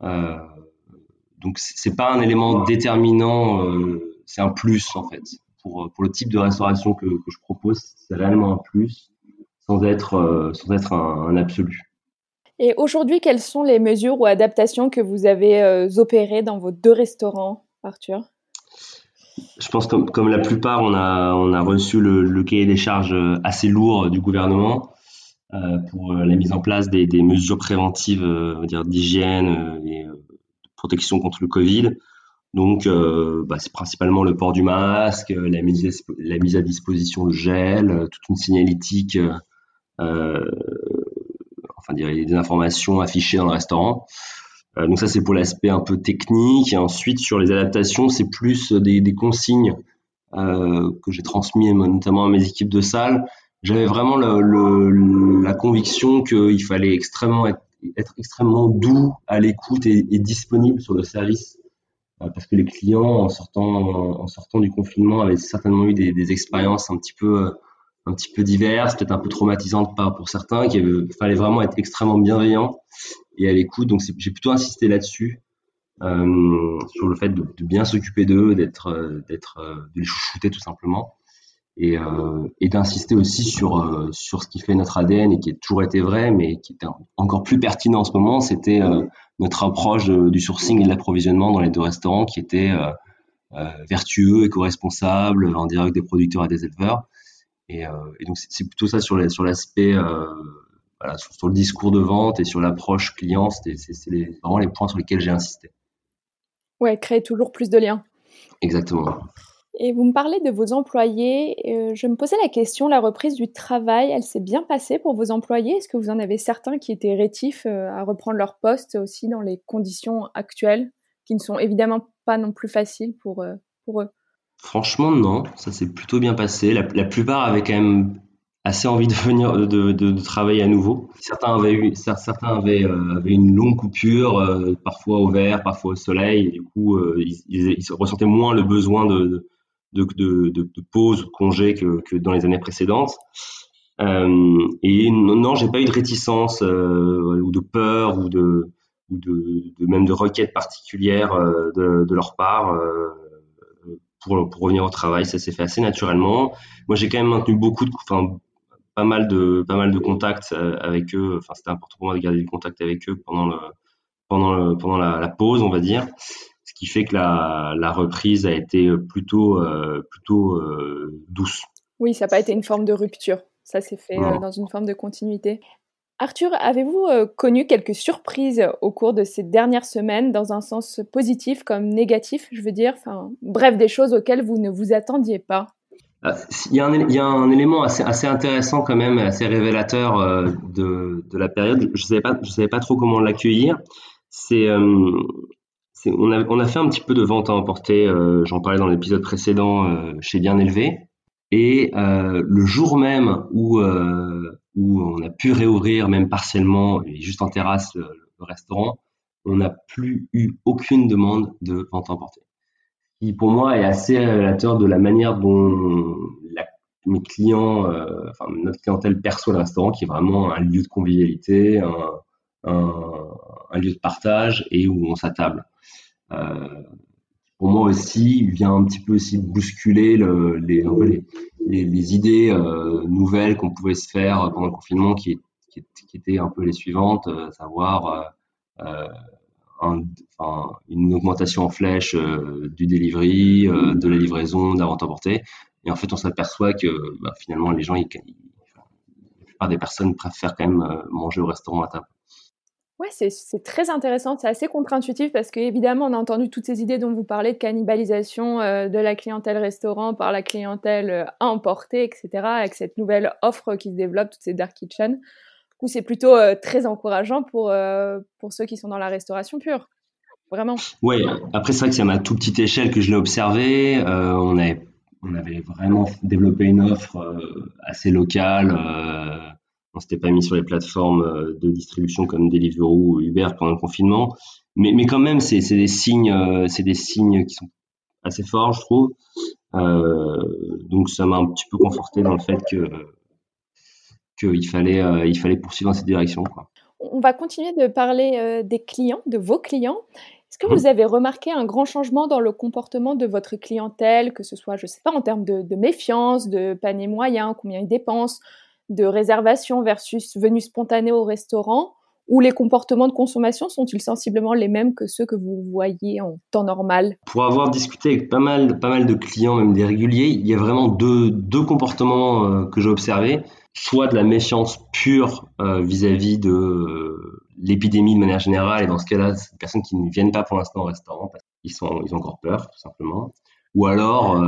donc, c'est pas un élément déterminant, c'est un plus en fait pour, pour le type de restauration que, que je propose, c'est réellement un plus sans être, sans être un, absolu. Et aujourd'hui, quelles sont les mesures ou adaptations que vous avez euh, opérées dans vos deux restaurants, Arthur? Je pense que comme, la plupart, on a, reçu le, le cahier des charges euh, assez lourd du gouvernement euh, pour la mise en place des, mesures préventives d'hygiène et de protection contre le Covid. Donc, euh, bah, c'est principalement le port du masque, la mise, à disposition de gel, euh, toute une signalétique, euh, enfin, des informations affichées dans le restaurant. Euh, donc ça, c'est pour l'aspect un peu technique. Et ensuite, sur les adaptations, c'est plus des, des consignes euh, que j'ai transmis notamment à mes équipes de salle. J'avais vraiment le, le, la conviction qu'il fallait extrêmement être, être, extrêmement doux à l'écoute et, et disponible sur le service euh, parce que les clients, en sortant, en sortant du confinement, avaient certainement eu des, des expériences un petit peu, un petit peu diverses, peut-être un peu traumatisantes pour certains, qu'il fallait vraiment être extrêmement bienveillant et à l'écoute. Donc, j'ai plutôt insisté là-dessus, euh, sur le fait de, de bien s'occuper d'eux, d'être, euh, d'être, euh, de les chouchouter tout simplement, et, euh, et d'insister aussi sur sur ce qui fait notre ADN et qui a toujours été vrai, mais qui était encore plus pertinent en ce moment, c'était notre approche du sourcing et de l'approvisionnement dans les deux restaurants qui était euh, euh, vertueux, éco-responsable, en direct des producteurs et des éleveurs. Et, euh, et donc c'est plutôt ça sur l'aspect, voilà, sur, sur, le discours de vente et sur l'approche client, c'est vraiment les points sur lesquels j'ai insisté. Ouais, créer toujours plus de liens. Exactement. Et vous me parlez de vos employés. Euh, je me posais la question, la reprise du travail, elle s'est bien passée pour vos employés? Est-ce que vous en avez certains qui étaient rétifs euh, à reprendre leur poste aussi dans les conditions actuelles, qui ne sont évidemment pas non plus faciles pour, euh, pour eux? Franchement, non. Ça s'est plutôt bien passé. La, plupart avaient quand même assez envie de venir de, travailler à nouveau. Certains avaient eu, certains avaient, euh, avaient une longue coupure, euh, parfois au vert, parfois au soleil, et du coup euh, ils, ressentaient moins le besoin de de, pause ou de congé que, que dans les années précédentes. et non, j'ai pas eu de réticence ou de peur ou de ou de, même de requête particulière de, de leur part pour, pour revenir au travail. Ça s'est fait assez naturellement. Moi, j'ai quand même maintenu beaucoup de, enfin, pas mal de pas mal de contacts euh, avec eux. Enfin, c'était important pour moi de garder du contact avec eux pendant le pendant le, pendant la, la, pause, on va dire. Ce qui fait que la, la reprise a été plutôt euh, plutôt euh, douce. Oui, ça n'a pas été une forme de rupture. Ça s'est fait dans une forme de continuité. Arthur, avez-vous connu quelques surprises au cours de ces dernières semaines, dans un sens positif comme négatif, je veux dire, bref, des choses auxquelles vous ne vous attendiez pas? Euh, il y, a un, élément assez, intéressant quand même, assez révélateur euh, de, la période. Je je savais pas trop comment l'accueillir. C'est, euh, on, a, fait un petit peu de vente à emporter. Euh, J'en parlais dans l'épisode précédent euh, chez Bien Élevé. Et le jour même où où on a pu réouvrir, même partiellement, et juste en terrasse, le, restaurant, on n'a plus eu aucune demande de vente à emporter qui pour moi est assez révélateur de la manière dont mes clients, euh, enfin notre clientèle perçoit le restaurant, qui est vraiment un lieu de convivialité, un, un, lieu de partage et où on s'attable. Euh, pour moi aussi, il vient un petit peu aussi bousculer le, les, idées euh, nouvelles qu'on pouvait se faire pendant le confinement, qui, étaient un peu les suivantes, euh, savoir euh, une augmentation en flèche euh, du delivery, euh, de la livraison, de la vente emportée. Et en fait, on s'aperçoit que bah, finalement, les gens, la plupart des personnes préfèrent quand même euh, manger au restaurant à table. Ouais, c'est très intéressant, c'est assez contre-intuitif parce qu'évidemment, on a entendu toutes ces idées dont vous parlez de cannibalisation de la clientèle restaurant par la clientèle à emporter, etc., avec cette nouvelle offre qui se développe, toutes ces dark kitchens c'est plutôt euh, très encourageant pour, euh, pour ceux qui sont dans la restauration pure. Vraiment. Oui, après, c'est vrai que c'est à ma toute petite échelle que je l'ai observé. Euh, on, avait, on avait vraiment développé une offre assez locale. On s'était pas mis sur les plateformes de distribution comme Deliveroo ou Uber pendant le confinement. Mais, quand même, c'est des signes, c'est des signes qui sont assez forts, je trouve. donc, ça m'a un petit peu conforté dans le fait qu'il fallait, euh, poursuivre dans cette direction. On va continuer de parler euh, des clients, de vos clients. Est-ce que vous avez remarqué un grand changement dans le comportement de votre clientèle, que ce soit, je ne sais pas, en termes de, méfiance, de panier moyen, combien ils dépensent, de réservation versus venue spontanée au restaurant ou les comportements de consommation sont-ils sensiblement les mêmes que ceux que vous voyez en temps normal? Pour avoir discuté avec pas mal, pas mal de clients, même des réguliers, il y a vraiment deux, deux comportements euh, que j'ai observés soit de la méfiance pure euh, vis-à-vis de euh, l'épidémie de manière générale, et dans ce cas-là, c'est des personnes qui ne viennent pas pour l'instant au restaurant parce qu'ils ils ont encore peur, tout simplement. Ou alors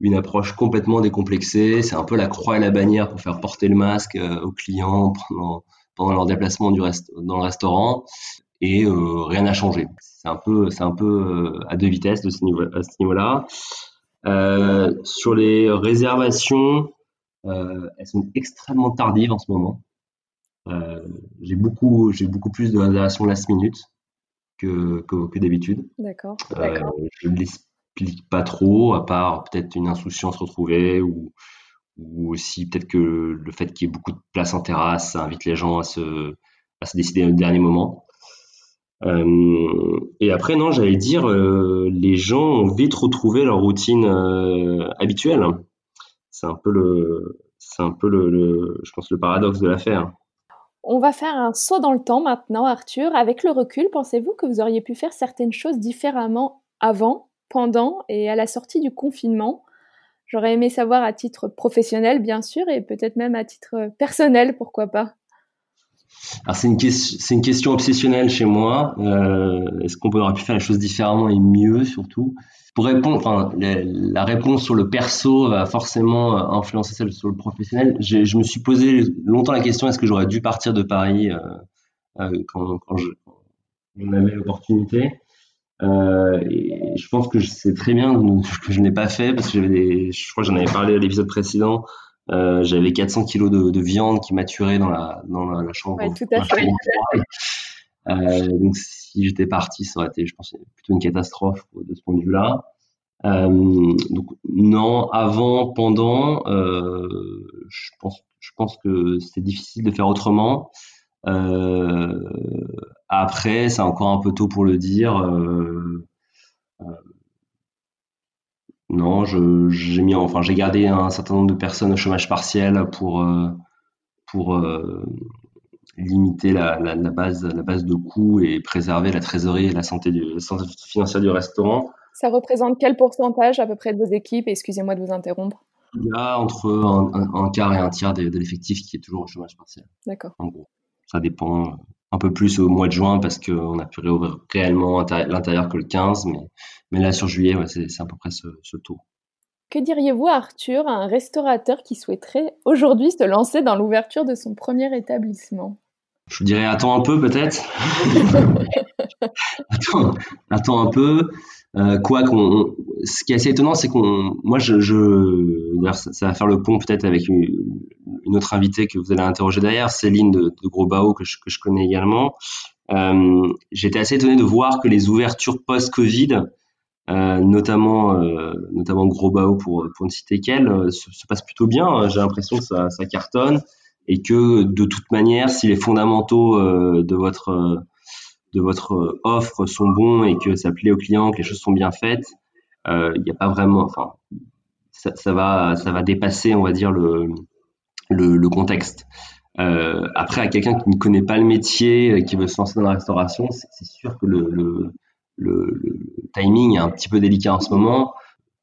une approche complètement décomplexée, c'est un peu la croix et la bannière pour faire porter le masque aux clients pendant, pendant leur déplacement du rest dans le restaurant, et rien n'a changé. C'est un peu, c'est un peu à deux vitesses de ce niveau, à ce niveau-là. sur les réservations, euh, elles sont extrêmement tardives en ce moment. Euh, j'ai beaucoup, j'ai beaucoup plus de réservations last minute que, que, que d'habitude. D'accord. Euh, je pas trop, à part peut-être une insouciance retrouvée ou, ou aussi peut-être que le fait qu'il y ait beaucoup de place en terrasse, ça invite les gens à se, à se décider au dernier moment. Euh, et après, non, j'allais dire, euh, les gens ont vite retrouvé leur routine euh, habituelle c'est un peu le, c'est un peu le, je pense le paradoxe de l'affaire. On va faire un saut dans le temps maintenant, Arthur. Avec le recul, pensez-vous que vous auriez pu faire certaines choses différemment avant, pendant et à la sortie du confinement J'aurais aimé savoir à titre professionnel, bien sûr, et peut-être même à titre personnel, pourquoi pas. Alors c'est une, question obsessionnelle chez moi. Euh, est-ce qu'on aurait pu faire les choses différemment et mieux surtout? Pour répondre, enfin, la, réponse sur le perso va forcément euh, influencer celle sur le professionnel. Je, me suis posé longtemps la question est-ce que j'aurais dû partir de Paris euh, quand, quand, je, l'opportunité? Euh, et je pense que c'est très bien que je n'ai pas fait parce que j'avais des, je crois que j'en avais parlé à l'épisode précédent. j'avais 400 kilos de, viande qui maturait dans la, dans la, chambre. Ouais, tout à fait. donc si j'étais parti, ça aurait été, je pense, plutôt une catastrophe de ce point de vue-là. Euh, donc non, avant, pendant, euh, je pense, je pense que c'est difficile de faire autrement. Euh, après, c'est encore un peu tôt pour le dire. Euh, euh, non, j'ai mis, enfin, j'ai gardé un certain nombre de personnes au chômage partiel pour pour limiter la, la, la, base la base de coûts et préserver la trésorerie et la santé, du, la santé financière du restaurant. Ça représente quel pourcentage à peu près de vos équipes? Excusez-moi de vous interrompre. Il y a entre un, quart et un tiers de, l'effectif qui est toujours au chômage partiel. D'accord. En gros, ça dépend un peu plus au mois de juin parce qu'on a pu réouvrir réellement l'intérieur que le 15, mais, mais là sur juillet, c'est à peu près ce, ce taux. Que diriez-vous, Arthur, à un restaurateur qui souhaiterait aujourd'hui se lancer dans l'ouverture de son premier établissement? Je dirais attends un peu peut-être. attends, attends un peu. Euh, quoi qu'on, ce qui est assez étonnant, c'est qu'on, moi, je, je ça, va faire le pont peut-être avec une, autre invitée que vous allez interroger derrière, Céline de, de Gros Bao que je, que je connais également. Euh, J'étais assez étonné de voir que les ouvertures post-Covid, euh, notamment euh, notamment Gros Bao pour pour ne citer qu'elle, se, se passe plutôt bien. J'ai l'impression que ça, ça cartonne et que de toute manière, si les fondamentaux de votre de votre euh, offre sont bons et que ça plaît aux clients, que les choses sont bien faites, euh, il n'y a pas vraiment, enfin, ça, ça, va, ça va dépasser, on va dire, le, le, le contexte. Euh, après, à quelqu'un qui ne connaît pas le métier, qui veut se lancer dans la restauration, c'est sûr que le, le, timing est un petit peu délicat en ce moment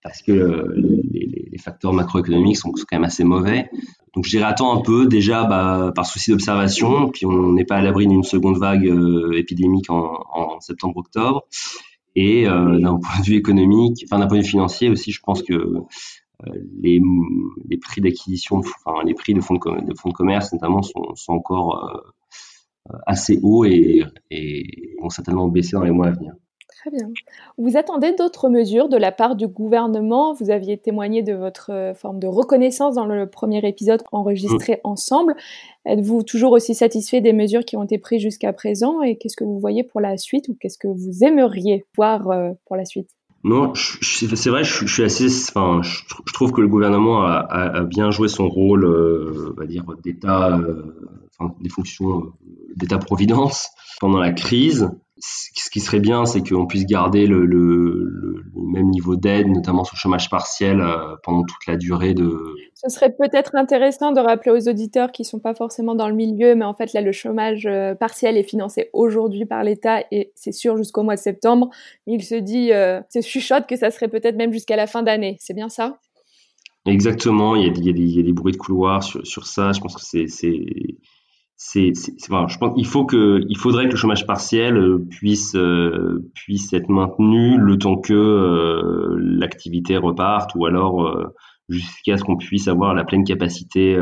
parce que les, les facteurs macroéconomiques sont, sont, quand même assez mauvais. Donc je dirais attends un peu, déjà bah, par souci d'observation, puis on n'est pas à l'abri d'une seconde vague euh, épidémique en, en septembre-octobre. Et euh, d'un point de vue économique, enfin d'un point de vue financier aussi, je pense que euh, les, les prix d'acquisition, enfin les prix de fonds de, de, fonds de commerce notamment sont, sont encore assez hauts et, et vont certainement baisser dans les mois à venir. Très bien. Vous attendez d'autres mesures de la part du gouvernement? Vous aviez témoigné de votre euh, forme de reconnaissance dans le premier épisode enregistré mmh. ensemble. Êtes-vous toujours aussi satisfait des mesures qui ont été prises jusqu'à présent? Et qu'est-ce que vous voyez pour la suite ou qu'est-ce que vous aimeriez voir euh, pour la suite? Non, c'est vrai, je, suis assez. Enfin, je, trouve que le gouvernement a, bien joué son rôle, euh, on va dire, d'État, enfin, des fonctions d'État-providence pendant la crise ce qui serait bien, c'est qu'on puisse garder le, le, le, même niveau d'aide, notamment sur le chômage partiel, euh, pendant toute la durée de. Ce serait peut-être intéressant de rappeler aux auditeurs qui sont pas forcément dans le milieu, mais en fait là, le chômage euh, partiel est financé aujourd'hui par l'État et c'est sûr jusqu'au mois de septembre. Il se dit, euh, c'est chuchote que ça serait peut-être même jusqu'à la fin d'année. C'est bien ça? Exactement. Il y, a, il, y a des, il y, a des, bruits de couloir sur, sur ça. Je pense que c'est c'est, voilà, je pense qu'il faut que, il faudrait que le chômage partiel euh, puisse euh, puisse être maintenu le temps que euh, l'activité reparte, ou alors jusqu'à ce qu'on puisse avoir la pleine capacité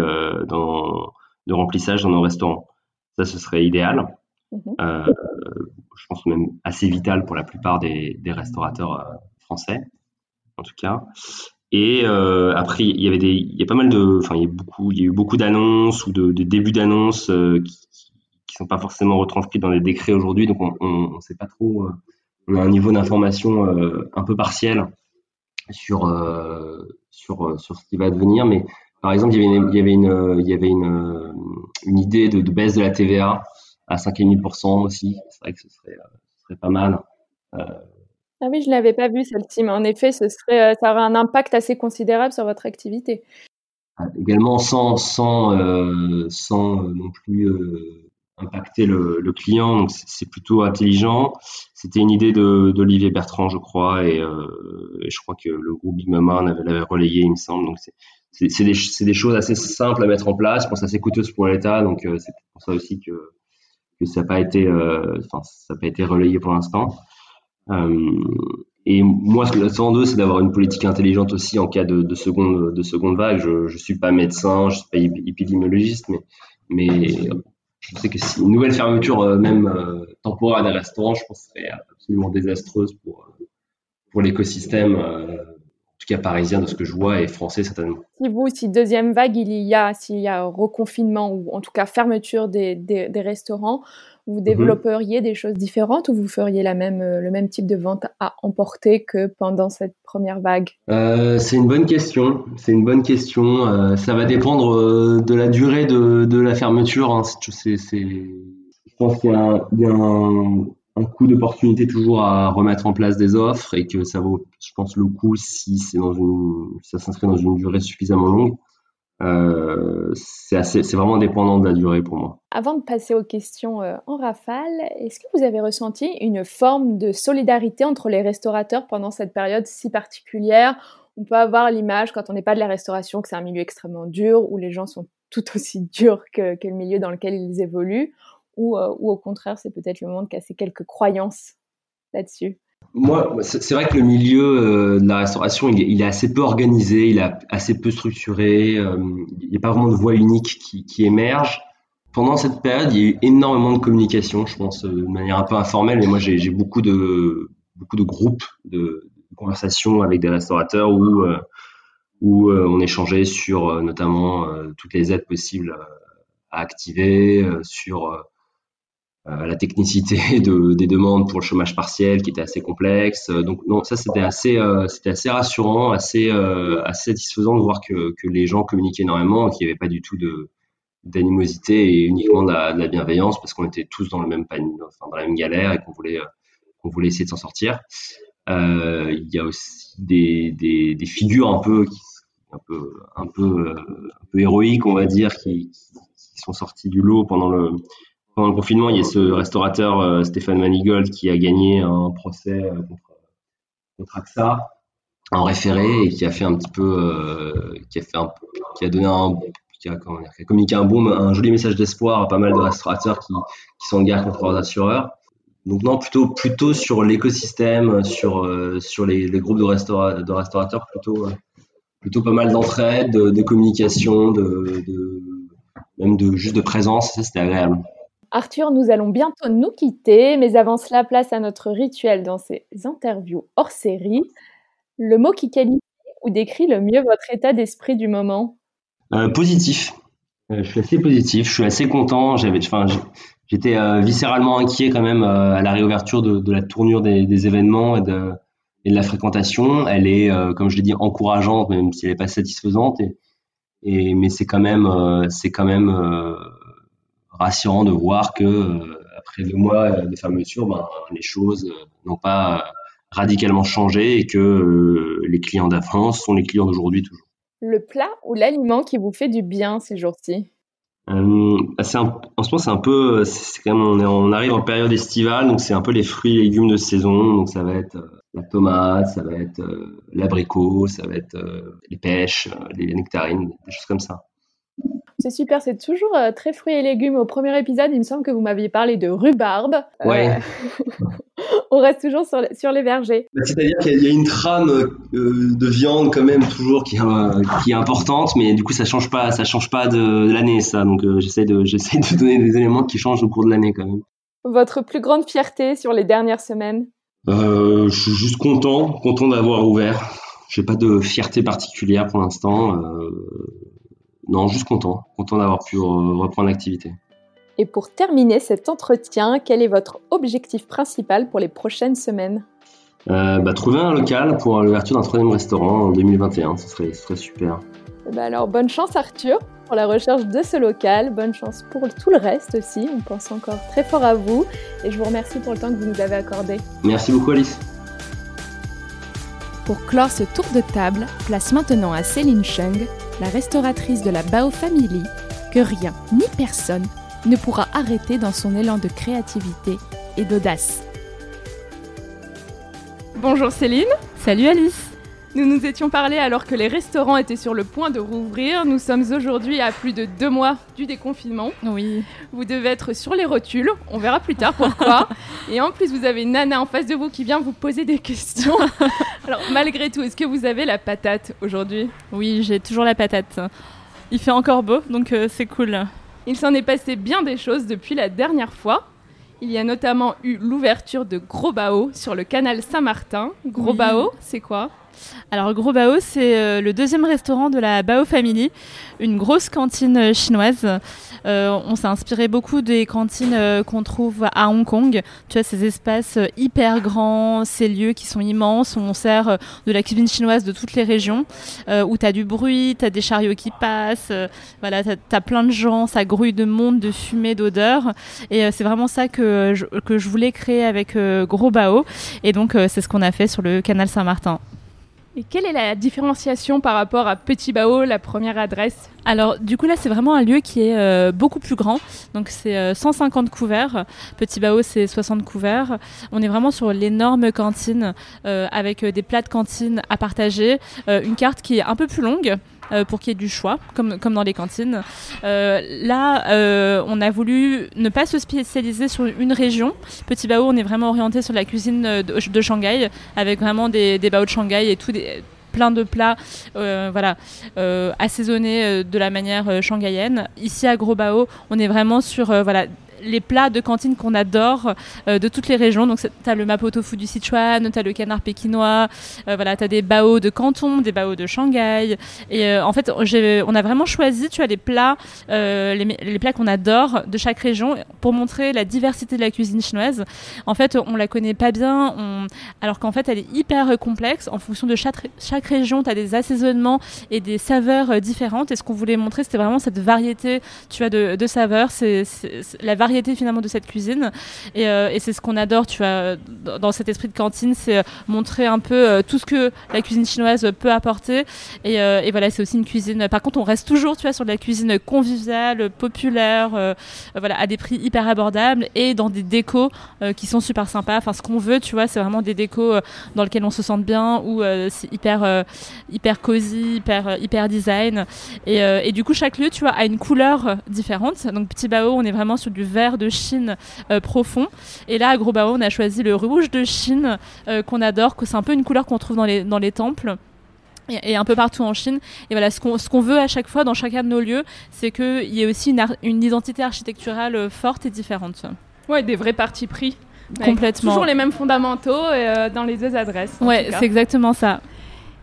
dans, de remplissage dans nos restaurants. Ça, ce serait idéal. Mm-hmm. je pense même assez vital pour la plupart des, des restaurateurs français, en tout cas. Et euh, après, il y avait a pas mal de, enfin, il y a eu beaucoup d'annonces ou de, débuts d'annonces euh, qui, qui sont pas forcément retranscrites dans les décrets aujourd'hui, donc on, on, sait pas trop. Euh, on a un niveau d'information un peu partiel sur sur ce qui va advenir, mais par exemple, il y avait une, idée de, baisse de la TVA à 5,5% aussi. C'est vrai que ce serait pas mal. Ah oui, je l'avais pas vu celle-ci, mais en effet, ce serait, euh, ça aurait un impact assez considérable sur votre activité. Ah, également sans, sans, euh, sans euh, non plus impacter le, client, donc c'est plutôt intelligent. C'était une idée d'Olivier Bertrand, je crois, et, je crois que le groupe Big Mama l'avait relayé, il me semble. Donc c'est des, des, choses assez simples à mettre en place, je pense assez coûteuses pour l'État, donc c'est pour ça aussi que, que ça n'a pas été, pas été relayé pour l'instant. Euh, et moi, ce que j'attends d'eux, c'est d'avoir une politique intelligente aussi en cas de, de, seconde, de seconde vague. Je ne suis pas médecin, je suis pas épidémiologiste, mais, mais je sais que si une nouvelle fermeture, euh, même euh, temporaire des restaurants, je pense serait absolument désastreuse pour, pour l'écosystème. Tout cas parisien de ce que je vois et français certainement. Si vous, si deuxième vague il y a, s'il y a reconfinement ou en tout cas fermeture des, des, restaurants, vous mhm. développeriez des choses différentes ou vous feriez la même, euh, le même type de vente à emporter que pendant cette première vague? Euh, C'est une bonne question. C'est une bonne question. Euh, ça va dépendre de la durée de, de la fermeture. Hein. C'est, je pense qu'il y a, il y a un, un coup d'opportunité toujours à remettre en place des offres et que ça vaut, je pense, le coup si c'est dans une, ça s'inscrit dans une durée suffisamment longue. Euh, c'est c'est vraiment dépendant de la durée pour moi. Avant de passer aux questions euh, en rafale, est-ce que vous avez ressenti une forme de solidarité entre les restaurateurs pendant cette période si particulière? On peut avoir l'image quand on n'est pas de la restauration que c'est un milieu extrêmement dur où les gens sont tout aussi durs que, que le milieu dans lequel ils évoluent ou, euh, ou au contraire, c'est peut-être le moment de casser quelques croyances là-dessus? Moi, c'est vrai que le milieu euh, de la restauration, il est, assez peu organisé, il est assez peu structuré, euh, il n'y a pas vraiment de voie unique qui, émerge. Pendant cette période, il y a eu énormément de communication, je pense, de manière un peu informelle, mais moi j'ai beaucoup de, beaucoup de groupes de, conversations avec des restaurateurs où on échangeait sur notamment toutes les aides possibles à activer, sur euh, la technicité de, des demandes pour le chômage partiel qui était assez complexe. Euh, donc non, ça c'était assez, euh, c'était assez rassurant, assez, assez satisfaisant de voir que, que les gens communiquaient énormément, qu'il n'y avait pas du tout de d'animosité et uniquement de la, de la bienveillance parce qu'on était tous dans le même panier, enfin, dans la même galère et qu'on voulait qu'on voulait essayer de s'en sortir. Euh, il y a aussi des, des, des figures un peu un peu un peu un peu héroïques on va dire qui, qui sont sorties du lot pendant le pendant le confinement, il y a ce restaurateur euh, Stéphane Manigold qui a gagné un procès euh, contre, contre AXA en référé et qui a fait un petit peu, euh, qui a fait qui a donné un, qui a, dire, qui a communiqué un bon, un joli message d'espoir à pas mal de restaurateurs qui, sont en guerre contre leurs assureurs. Donc non, plutôt plutôt sur l'écosystème, sur sur les, groupes de, restaura de restaurateurs, plutôt plutôt pas mal d'entraide, de, communication, de, même de juste de présence. C'était agréable. Arthur, nous allons bientôt nous quitter, mais avant cela, place à notre rituel dans ces interviews hors série. Le mot qui qualifie ou décrit le mieux votre état d'esprit du moment? Euh, Positif. Euh, je suis assez positif, je suis assez content. J'avais, j'étais euh, viscéralement inquiet quand même à la réouverture de, la tournure des, événements et de, la fréquentation. Elle est, comme je l'ai dit, encourageante, même si elle n'est pas satisfaisante. Et, mais c'est quand même, c'est quand même rassurant de voir que euh, après deux mois de fermeture, ben, les choses euh, n'ont pas radicalement changé et que euh, les clients d'avance sont les clients d'aujourd'hui toujours. Le plat ou l'aliment qui vous fait du bien ces jours-ci? Bah, en ce moment, c'est un peu, c'est quand même, on, arrive en période estivale, donc c'est un peu les fruits et légumes de saison. Donc ça va être la tomate, ça va être l'abricot, ça va être les pêches, les nectarines, des choses comme ça. C'est super, c'est toujours euh, très fruits et légumes. Au premier épisode, il me semble que vous m'aviez parlé de rhubarbe. Euh, ouais. on reste toujours sur, sur les vergers. Bah, c'est-à-dire qu'il y a une trame euh, de viande quand même toujours qui, qui, est importante, mais du coup ça change pas, ça change pas de, l'année ça. Donc j'essaie de, j'essaie de donner des éléments qui changent au cours de l'année quand même. Votre plus grande fierté sur les dernières semaines? Je suis juste content, content d'avoir ouvert. J'ai pas de fierté particulière pour l'instant. Non, juste content, content d'avoir pu reprendre l'activité. Et pour terminer cet entretien, quel est votre objectif principal pour les prochaines semaines? Euh, bah, Trouver un local pour l'ouverture d'un troisième restaurant en 2021, ce serait, super. Bah alors bonne chance Arthur pour la recherche de ce local, bonne chance pour tout le reste aussi, on pense encore très fort à vous et je vous remercie pour le temps que vous nous avez accordé. Merci beaucoup Alice. Pour clore ce tour de table, place maintenant à Céline Chung, la restauratrice de la Bao Family, que rien ni personne ne pourra arrêter dans son élan de créativité et d'audace. Bonjour Céline. Salut Alice. Nous nous étions parlé alors que les restaurants étaient sur le point de rouvrir. Nous sommes aujourd'hui à plus de deux mois du déconfinement. Oui. Vous devez être sur les rotules. On verra plus tard pourquoi. Et en plus, vous avez Nana en face de vous qui vient vous poser des questions. Alors, malgré tout, est-ce que vous avez la patate aujourd'hui? Oui, j'ai toujours la patate. Il fait encore beau, donc euh, c'est cool. Il s'en est passé bien des choses depuis la dernière fois. Il y a notamment eu l'ouverture de Gros Bao sur le canal Saint-Martin. Gros Bao, c'est quoi? Alors Gros Bao, c'est le deuxième restaurant de la Bao Family, une grosse cantine chinoise. on s'est inspiré beaucoup des cantines qu'on trouve à Hong Kong. Tu vois, ces espaces hyper grands, ces lieux qui sont immenses, on sert de la cuisine chinoise de toutes les régions, où tu as du bruit, tu as des chariots qui passent, voilà, tu as, plein de gens, ça grouille de monde, de fumée, d'odeur. Et c'est vraiment ça que je, que je voulais créer avec Gros Bao. Et donc, c'est ce qu'on a fait sur le canal Saint-Martin. Et quelle est la différenciation par rapport à Petit Bao, la première adresse? Alors du coup là c'est vraiment un lieu qui est euh, beaucoup plus grand, donc c'est 150 euh, couverts, Petit Bao c'est 60 couverts. On est vraiment sur l'énorme cantine euh, avec des plats de cantine à partager, une carte qui est un peu plus longue. Euh, pour qu'il y ait du choix, comme, comme dans les cantines. Euh, là, euh, on a voulu ne pas se spécialiser sur une région. Petit Bao, on est vraiment orienté sur la cuisine de, Shanghai, avec vraiment des, des baos de Shanghai et tout, des, plein de plats voilà, assaisonnés de la manière shanghaïenne. Ici à Gros Bao, on est vraiment sur voilà, les plats de cantine qu'on adore euh, de toutes les régions. Donc, tu as le mapo tofu du Sichuan, tu as le canard pékinois, euh, voilà, tu as des bao de Canton, des bao de Shanghai. Et euh, en fait, on a vraiment choisi, tu as les plats, les, plats qu'on adore de chaque région pour montrer la diversité de la cuisine chinoise. En fait, on la connaît pas bien, alors qu'en fait, elle est hyper complexe. En fonction de chaque, région, tu as des assaisonnements et des saveurs différentes. Et ce qu'on voulait montrer, c'était vraiment cette variété, tu vois, de, de saveurs. C'est la variété finalement de cette cuisine. Euh, et, c'est ce qu'on adore, tu vois, dans cet esprit de cantine, c'est euh, montrer un peu euh, tout ce que la cuisine chinoise peut apporter. Et, voilà, c'est aussi une cuisine. Par contre, on reste toujours, tu vois, sur de la cuisine conviviale, populaire, voilà, à des prix hyper abordables et dans des décos qui sont super sympas. Enfin, ce qu'on veut, tu vois, c'est vraiment des décos dans lesquels on se sente bien, où c'est hyper, hyper cosy, hyper, hyper design. Et, et, du coup, chaque lieu, tu vois, a une couleur différente. Donc, Petit Bao, on est vraiment sur du vert de Chine euh, profond. Et là, à Gros Bao, on a choisi le rouge de Chine euh, qu'on adore, que c'est un peu une couleur qu'on trouve dans les, dans les temples. Et, un peu partout en Chine. Et voilà, ce qu'on qu'on veut à chaque fois dans chacun de nos lieux, c'est qu'il y ait aussi une, une identité architecturale euh, forte et différente. Ouais, des vrais partis pris. Complètement. Toujours les mêmes fondamentaux dans les deux adresses. Ouais, c'est exactement ça.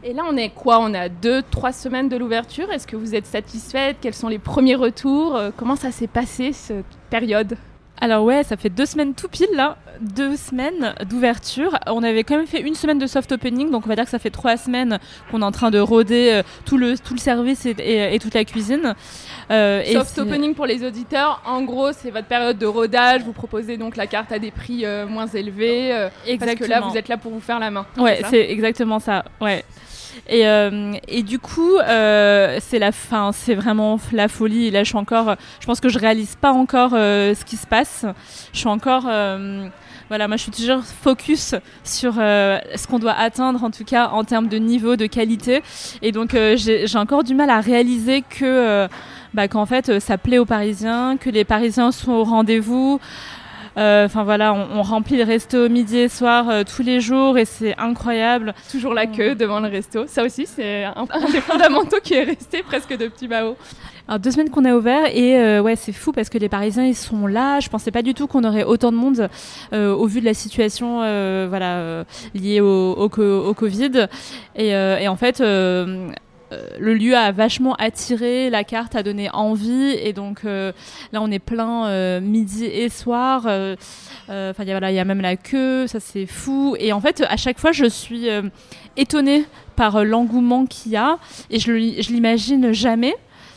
Et là, on est quoi? On a deux, trois semaines de l'ouverture. Est-ce que vous êtes satisfaite? Quels sont les premiers retours? Comment ça s'est passé période alors ouais, ça fait deux semaines tout pile là, deux semaines d'ouverture. On avait quand même fait une semaine de soft opening, donc on va dire que ça fait trois semaines qu'on est en train de roder euh, tout le tout le service et, toute la cuisine. Euh, soft opening pour les auditeurs, en gros c'est votre période de rodage. Vous proposez donc la carte à des prix euh, moins élevés, parce que là vous êtes là pour vous faire la main. Ouais, c'est exactement ça. Ouais. Et, euh, et du coup, euh, c'est la fin, c'est vraiment la folie. Je suis encore, je pense que je réalise pas encore euh, ce qui se passe. Je suis encore voilà, moi je suis toujours focus sur ce qu'on doit atteindre en tout cas en termes de niveau, de qualité. Et donc j'ai encore du mal à réaliser que bah, qu'en fait ça plaît aux Parisiens, que les Parisiens sont au rendez-vous. Euh, enfin voilà, on, remplit le resto midi et soir euh, tous les jours et c'est incroyable. Toujours la queue devant le resto. Ça aussi, c'est un, des fondamentaux qui est resté presque de petit. Alors deux semaines qu'on a ouvert et euh, ouais c'est fou parce que les Parisiens ils sont là. Je pensais pas du tout qu'on aurait autant de monde au vu de la situation voilà liée au, au, Covid et, et en fait le lieu a vachement attiré, la carte a donné envie, et donc euh, là on est plein euh, midi et soir. Enfin, il y a même la queue, ça c'est fou. Et en fait, à chaque fois, je suis étonnée par l'engouement qu'il y a, et je, je l'imagine jamais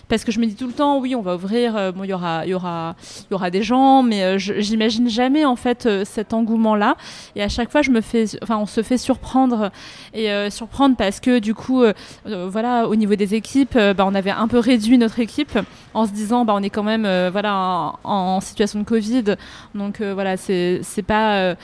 parce que je me dis tout le temps oui on va ouvrir euh, bon il y aura y aura y aura des gens mais euh, j'imagine jamais en fait euh, cet engouement là et à chaque fois je me fais enfin on se fait surprendre. Et surprendre parce que du coup voilà au niveau des équipes bah, on avait un peu réduit notre équipe en se disant bah on est quand même voilà en, situation de Covid. Donc voilà c'est pas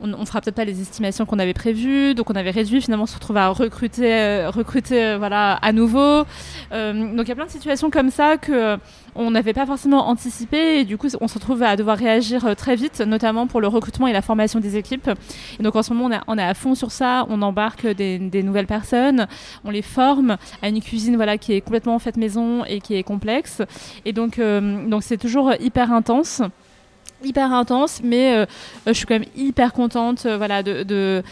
on, on fera peut-être pas les estimations qu'on avait prévues, donc on avait réduit. Finalement, on se retrouve à recruter, euh, recruter euh, voilà, à nouveau. Euh, donc il y a plein de situations comme ça que on n'avait pas forcément anticipé et du coup on se retrouve à devoir réagir très vite, notamment pour le recrutement et la formation des équipes. Et donc en ce moment on, est à fond sur ça, on embarque des, des, nouvelles personnes, on les forme à une cuisine voilà qui est complètement faite maison et qui est complexe. Et donc donc c'est toujours hyper intense. Hyper intense, mais euh, je suis quand même hyper contente euh, voilà, de, de,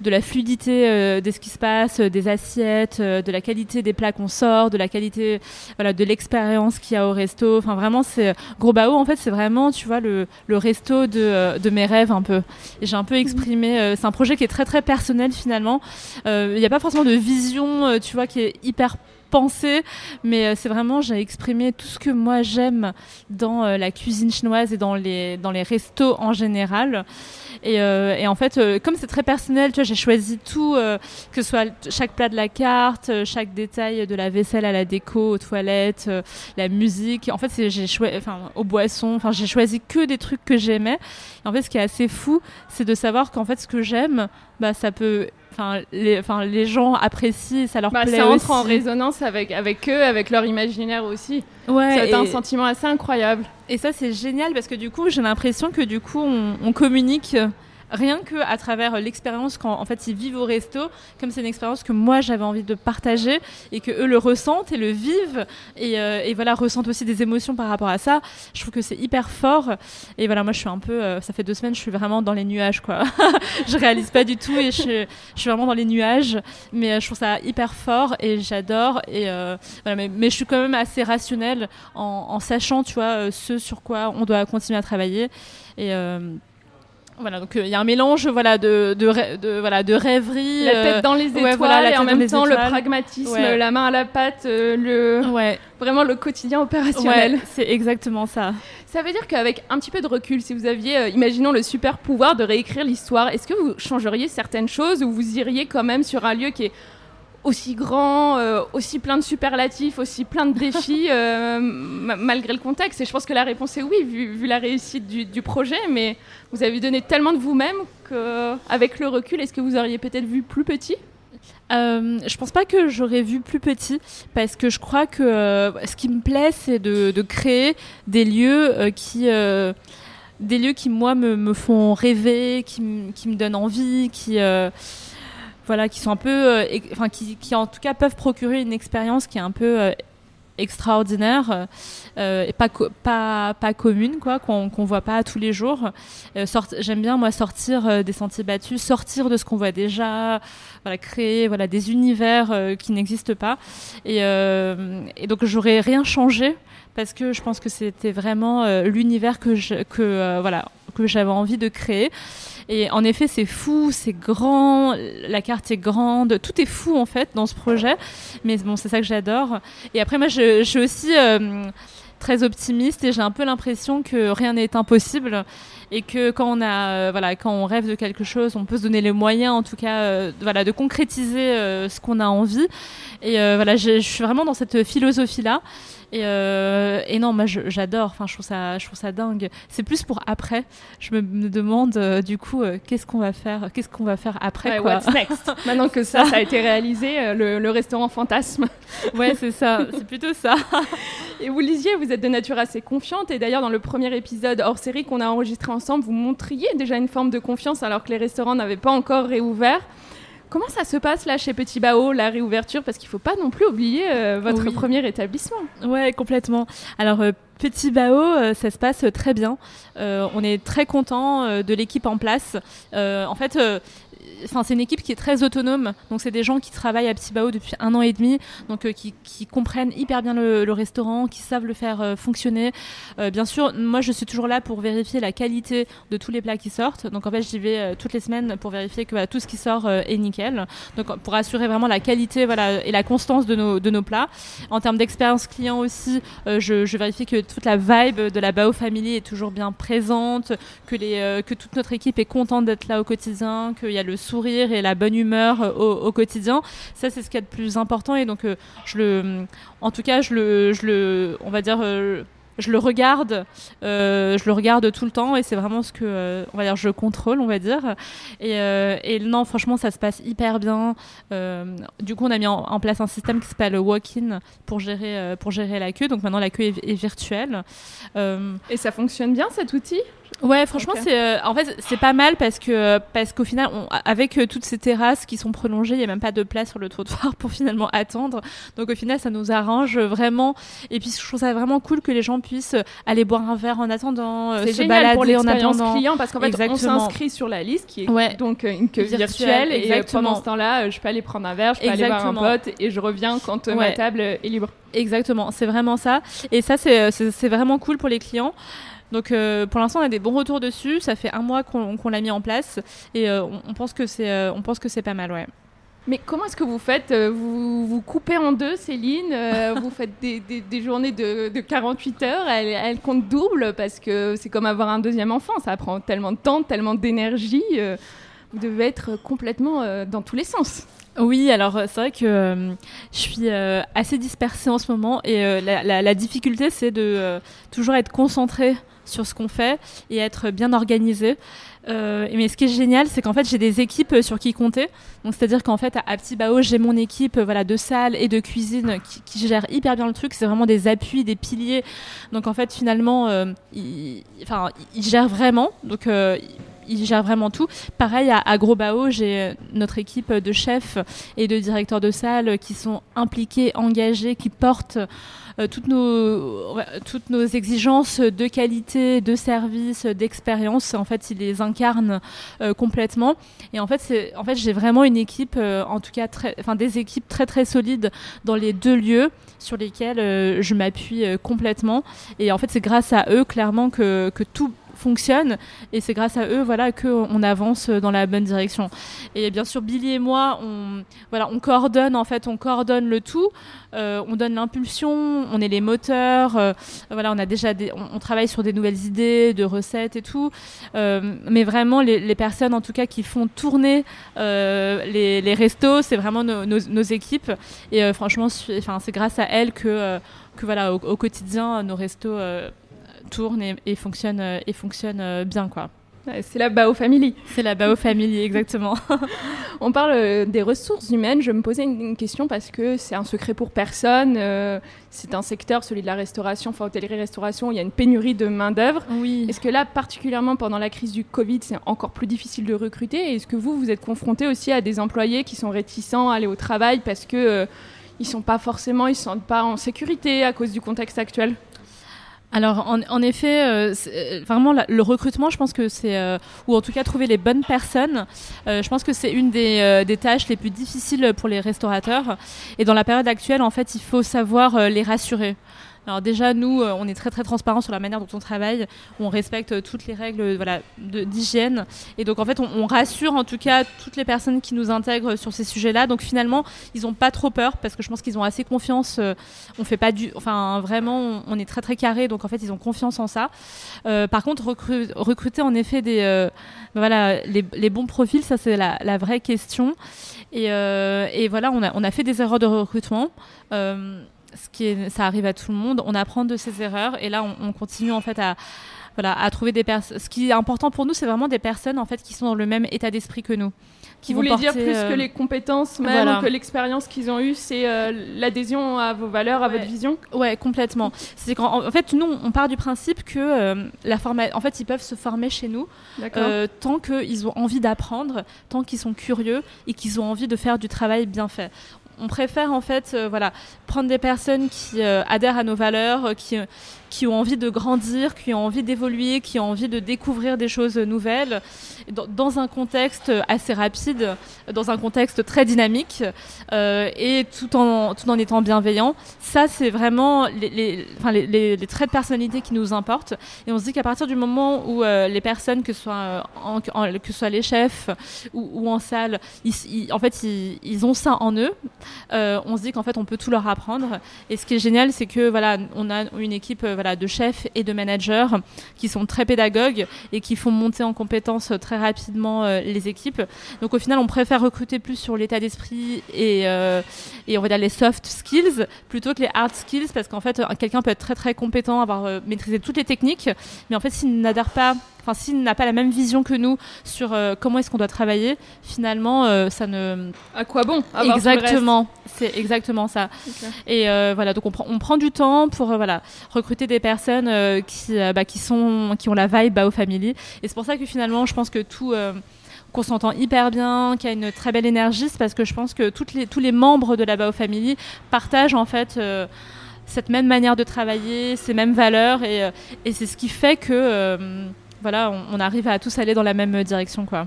de, la fluidité euh, de ce qui se passe, des assiettes, de la qualité des plats qu'on sort, de la qualité voilà, de l'expérience qu'il y a au resto. Enfin, vraiment, c'est Gros Bao, en fait, c'est vraiment, tu vois, le, le resto de, de, mes rêves un peu. J'ai un peu exprimé, c'est un projet qui est très, très personnel finalement. Il n'y a pas forcément de vision, tu vois, qui est hyper pensée, mais euh, c'est vraiment, j'ai exprimé tout ce que moi j'aime dans euh, la cuisine chinoise et dans les, dans les restos en général. Et, euh, et en fait, comme c'est très personnel, tu vois, j'ai choisi tout, que ce soit chaque plat de la carte, chaque détail de la vaisselle à la déco, aux toilettes, la musique. En fait, j'ai choisi, enfin, aux boissons. Enfin, j'ai choisi que des trucs que j'aimais. En fait, ce qui est assez fou, c'est de savoir qu'en fait, ce que j'aime, bah, ça peut enfin les, enfin, les gens apprécient, ça leur bah, plaît Ça entre en résonance avec, avec eux, avec leur imaginaire aussi. Ouais, c'est un sentiment assez incroyable. Et ça, c'est génial parce que du coup, j'ai l'impression que du coup, on, on communique rien que à travers l'expérience quand en fait ils vivent au resto, comme c'est une expérience que moi j'avais envie de partager et que eux le ressentent et le vivent et, euh, voilà ressentent aussi des émotions par rapport à ça. Je trouve que c'est hyper fort et voilà moi je suis un peu, euh, ça fait deux semaines je suis vraiment dans les nuages quoi. je réalise pas du tout et je, je, suis vraiment dans les nuages, mais euh, je trouve ça hyper fort et j'adore et voilà, mais, mais, je suis quand même assez rationnelle en, en sachant tu vois ce sur quoi on doit continuer à travailler et voilà, donc euh, il y a un mélange voilà, de, de, de, voilà, de rêverie. La tête euh, dans les étoiles et en même temps le pragmatisme, la main à la pâte, euh, le, ouais. vraiment le quotidien opérationnel. c'est exactement ça. Ça veut dire qu'avec un petit peu de recul, si vous aviez, imaginons le super pouvoir de réécrire l'histoire, est-ce que vous changeriez certaines choses ou vous iriez quand même sur un lieu qui est aussi grand, euh, aussi plein de superlatifs, aussi plein de défis, euh, malgré le contexte. Et je pense que la réponse est oui, vu, la réussite du, projet. Mais vous avez donné tellement de vous-même qu'avec le recul, est-ce que vous auriez peut-être vu plus petit? Euh, je pense pas que j'aurais vu plus petit parce que je crois que euh, ce qui me plaît c'est de, créer des lieux qui des lieux qui moi me, font rêver qui, me donnent envie qui voilà, qui sont un peu, euh, enfin, qui, qui, en tout cas peuvent procurer une expérience qui est un peu euh, extraordinaire euh, et pas, pas, pas commune quoi qu'on ne voit pas tous les jours. J'aime bien moi sortir des sentiers battus sortir de ce qu'on voit déjà voilà créer voilà des univers qui n'existent pas. Et, et donc j'aurais rien changé parce que je pense que c'était vraiment l'univers que je, que voilà que j'avais envie de créer et en effet, c'est fou, c'est grand, la carte est grande, tout est fou en fait dans ce projet. Mais bon, c'est ça que j'adore. Et après, moi, je, suis aussi euh, très optimiste et j'ai un peu l'impression que rien n'est impossible et que quand on a euh, voilà quand on rêve de quelque chose on peut se donner les moyens en tout cas euh, voilà de concrétiser ce qu'on a envie et voilà je suis vraiment dans cette philosophie là et, euh, et non, moi j'adore. Enfin, je trouve ça, je trouve ça dingue. C'est plus pour après. Je me, demande euh, du coup, euh, qu'est-ce qu'on va faire, qu'est-ce qu'on va faire après quoi. What's next? Maintenant que ça, ça a été réalisé, le, restaurant fantasme. ouais, c'est ça. C'est plutôt ça. et vous lisiez, vous êtes de nature assez confiante. Et d'ailleurs, dans le premier épisode hors série qu'on a enregistré ensemble, vous montriez déjà une forme de confiance alors que les restaurants n'avaient pas encore réouvert. Comment ça se passe là chez Petit Bao, la réouverture? Parce qu'il ne faut pas non plus oublier euh, votre premier établissement. Ouais, complètement. Alors, euh, Petit Bao, euh, ça se passe très bien. on est très content de l'équipe en place. en fait, enfin, c'est une équipe qui est très autonome. Donc, c'est des gens qui travaillent à Petit Bao depuis un an et demi, donc euh, qui, comprennent hyper bien le, restaurant, qui savent le faire euh, fonctionner. Euh, bien sûr, moi, je suis toujours là pour vérifier la qualité de tous les plats qui sortent. Donc, en fait, j'y vais toutes les semaines pour vérifier que tout ce qui sort est nickel. Donc, pour assurer vraiment la qualité, voilà, et la constance de nos, de nos plats. En termes d'expérience client aussi, je, je, vérifie que toute la vibe de la Bao Family est toujours bien présente, que les, que toute notre équipe est contente d'être là au quotidien, qu'il y a le sourire et la bonne humeur euh, au, quotidien. Ça, c'est ce qui est le plus important. Et donc, euh, je le, en tout cas, je le, je le, on va dire euh, je le regarde, je le regarde tout le temps et c'est vraiment ce que, on va dire, je contrôle, on va dire. Et, non, franchement, ça se passe hyper bien. du coup, on a mis en, place un système qui s'appelle Walk-in pour gérer, pour gérer la queue. Donc maintenant, la queue est virtuelle. et ça fonctionne bien cet outil? Ouais, franchement, c'est euh, en fait c'est pas mal parce que parce qu'au final, on, avec euh, toutes ces terrasses qui sont prolongées, il y a même pas de place sur le trottoir pour finalement attendre. Donc au final, ça nous arrange vraiment. Et puis je trouve ça vraiment cool que les gens puissent aller boire un verre en attendant, c'est se génial balader pour en l'expérience attendant. client parce qu'en fait on Exactement. s'inscrit sur la liste qui est Ouais. donc euh, une queue Virtuelle, et euh, exactement. pendant ce temps-là euh, je peux aller prendre un verre, je peux aller voir Exactement. un pote et je reviens quand euh, ma table est libre. Exactement, c'est vraiment ça. Et ça, c'est vraiment cool pour les clients. Donc euh, pour l'instant, on a des bons retours dessus. Ça fait un mois qu'on l'a mis en place et euh, on, on pense que c'est euh, on pense que c'est pas mal, ouais. Mais comment est-ce que vous faites vous, vous coupez en deux, Céline Vous faites des, des- des journées de, de 48 heures elles comptent double parce que c'est comme avoir un deuxième enfant. Ça prend tellement de temps, tellement d'énergie. vous devez être complètement dans tous les sens. Oui, alors c'est vrai que euh, je suis euh, assez dispersée en ce moment et euh, la, la- la difficulté c'est de euh, toujours être concentrée sur ce qu'on fait et être bien organisé. Euh, mais ce qui est génial, c'est qu'en fait j'ai des équipes sur qui compter. Donc c'est-à-dire qu'en fait à, Petit Bao, j'ai mon équipe euh, voilà de salle et de cuisine qui, gère hyper bien le truc. C'est vraiment des appuis, des piliers. Donc en fait finalement, euh, ils, enfin ils gèrent vraiment. Donc ils gèrent vraiment tout. Pareil, à, à Gros Bao, j'ai euh, notre équipe de chefs et de directeurs de salle qui sont impliqués, engagés, qui portent euh, toutes, nos, exigences de qualité, de service, d'expérience. En fait, ils les incarnent euh, complètement. Et en fait, j'ai vraiment une équipe, en tout cas, des équipes très très solides dans les deux lieux sur lesquels je m'appuie complètement. Et en fait, c'est grâce à eux, clairement, que tout fonctionne. Et c'est grâce à eux voilà que on avance dans la bonne direction. Et bien sûr Billy et moi on voilà on coordonne en fait on coordonne le tout. Euh, on donne l'impulsion on est les moteurs. Euh, voilà on a déjà on, travaille sur des nouvelles idées de recettes et tout. Euh, mais vraiment les, personnes en tout cas qui font tourner les, restos c'est vraiment nos, équipes. Et franchement enfin c'est grâce à elles que que voilà au quotidien nos restos tournent et, et fonctionnent euh, et euh, bien quoi. C'est la Bao Family. C'est la Bao Family exactement. On parle euh, des ressources humaines. Je me posais une, question parce que c'est un secret pour personne. c'est un secteur, celui de la restauration, enfin hôtellerie-restauration, où il y a une pénurie de main-d'œuvre. oui. Est-ce que là, particulièrement pendant la crise du Covid, c'est encore plus difficile de recruter? Est-ce que vous, vous êtes confronté aussi à des employés qui sont réticents à aller au travail parce que euh, ils sont pas forcément, ils se sentent pas en sécurité à cause du contexte actuel? Alors en, en effet, euh, euh, vraiment le recrutement, je pense que c'est euh, ou en tout cas trouver les bonnes personnes. euh, je pense que c'est une des, des tâches les plus difficiles pour les restaurateurs. Et dans la période actuelle, en fait, il faut savoir les rassurer. Alors déjà, nous, euh, on est très très transparent sur la manière dont on travaille. On respecte euh, toutes les règles euh, voilà, d'hygiène. Et donc en fait, on, rassure en tout cas toutes les personnes qui nous intègrent sur ces sujets-là. Donc finalement, ils n'ont pas trop peur parce que je pense qu'ils ont assez confiance. on fait pas du, enfin vraiment, on, est très très carré. Donc en fait, ils ont confiance en ça. Par contre, recru- recruter en effet des, euh, voilà, les, bons profils, ça c'est la, vraie question. Et, voilà, on a, on a fait des erreurs de recrutement. Ce qui est, ça arrive à tout le monde. On apprend de ses erreurs et là, on, on continue en fait à, voilà, à trouver des personnes. Ce qui est important pour nous, c'est vraiment des personnes en fait qui sont dans le même état d'esprit que nous, qui Vous voulez porter, dire plus euh, que les compétences même, voilà. que l'expérience qu'ils ont eue, c'est euh, l'adhésion à vos valeurs, à Ouais. votre vision? Ouais, complètement. C'est en fait, nous, on part du principe que euh, la forma- en fait, ils peuvent se former chez nous euh, tant qu'ils ont envie d'apprendre, tant qu'ils sont curieux et qu'ils ont envie de faire du travail bien fait. On préfère en fait, euh, prendre des personnes qui euh, adhèrent à nos valeurs, euh, qui qui ont envie de grandir, qui ont envie d'évoluer, qui ont envie de découvrir des choses nouvelles, dans, un contexte assez rapide, dans un contexte très dynamique, euh, et tout en, tout en étant bienveillant. Ça, c'est vraiment les, traits de personnalité qui nous importent. Et on se dit qu'à partir du moment où euh, les personnes, que ce soit, euh, que soit les chefs ou, en salle, ils, en fait, ils, ont ça en eux, on se dit qu'en fait, on peut tout leur apprendre. Et ce qui est génial, c'est que voilà, on a une équipe voilà, de chefs et de managers qui sont très pédagogues et qui font monter en compétences euh, très rapidement euh, les équipes. Donc au final, on préfère recruter plus sur l'état d'esprit et, euh, et on va dire les soft skills plutôt que les hard skills parce qu'en fait, quelqu'un peut être très très compétent, avoir maîtrisé toutes les techniques, mais en fait, s'il n'adhère pas enfin s'il n'a pas la même vision que nous sur comment est-ce qu'on doit travailler, finalement ça ne. À quoi bon Exactement, c'est exactement ça. Et voilà, donc on prend, on prend du temps pour voilà recruter des personnes qui bah, qui sont qui ont la vibe Bao Family. Et c'est pour ça que finalement je pense que tout qu'on s'entend hyper bien, qu'il y a une très belle énergie, c'est parce que je pense que toutes les, tous les membres de la Bao Family partagent en fait euh, cette même manière de travailler, ces mêmes valeurs, et, euh, et c'est ce qui fait que euh, voilà, on, arrive à tous aller dans la même direction, quoi.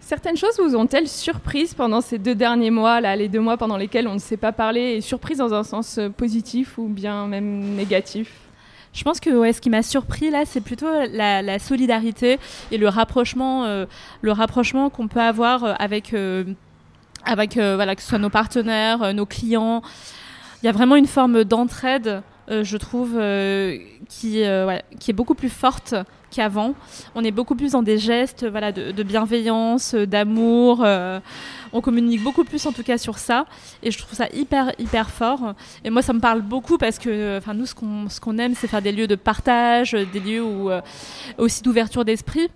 Certaines choses vous ont-elles surprise pendant ces deux derniers mois, là, les deux mois pendant lesquels on ne s'est pas parlé, et surprise dans un sens positif ou bien même négatif? Je pense que ouais, ce qui m'a surpris là, c'est plutôt la, solidarité et le rapprochement, euh, le rapprochement qu'on peut avoir euh, avec, euh, avec voilà, que ce soit nos partenaires, nos clients. Il y a vraiment une forme d'entraide, je trouve, qui, qui est beaucoup plus forte qu'avant. On est beaucoup plus dans des gestes voilà, de, bienveillance, d'amour on communique beaucoup plus en tout cas sur ça et je trouve ça hyper hyper fort et moi ça me parle beaucoup parce que nous ce qu'on ce aime c'est faire des lieux de partage des lieux où euh, aussi d'ouverture d'esprit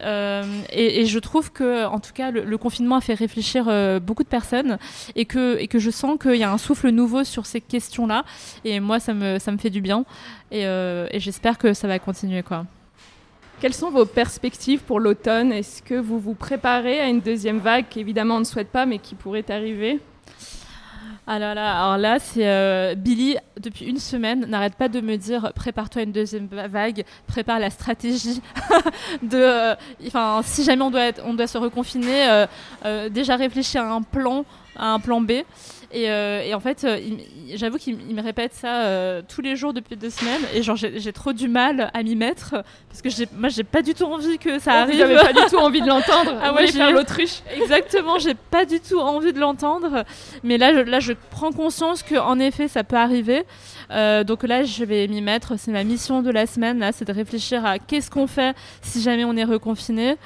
euh, et, je trouve que en tout cas le, confinement a fait réfléchir euh, beaucoup de personnes et que et que je sens qu'il y a un souffle nouveau sur ces questions là et moi ça me ça me fait du bien et, et j'espère que ça va continuer quoi. Quelles sont vos perspectives pour l'automne? Est-ce que vous vous préparez à une deuxième vague qu'évidemment on ne souhaite pas mais qui pourrait arriver? Ah alors là, c'est euh, Billy, depuis une semaine, n'arrête pas de me dire prépare-toi à une deuxième vague, prépare la stratégie de. Euh, enfin, si jamais on doit, on doit se reconfiner, euh, déjà réfléchir à un plan, à un plan B. Euh, et, en fait, euh, j'avoue qu'il me répète ça euh, tous les jours depuis deux semaines. Et genre, j'ai trop du mal à m'y mettre. Parce que moi, j'ai pas du tout envie que ça arrive. Vous pas du tout envie de l'entendre. Ah ouais, faire l'autruche. Exactement, j'ai pas du tout envie de l'entendre. Mais là, je, là, je prends conscience qu'en effet, ça peut arriver. donc là, je vais m'y mettre. C'est ma mission de la semaine. Là, c'est de réfléchir à qu'est-ce qu'on fait si jamais on est reconfiné.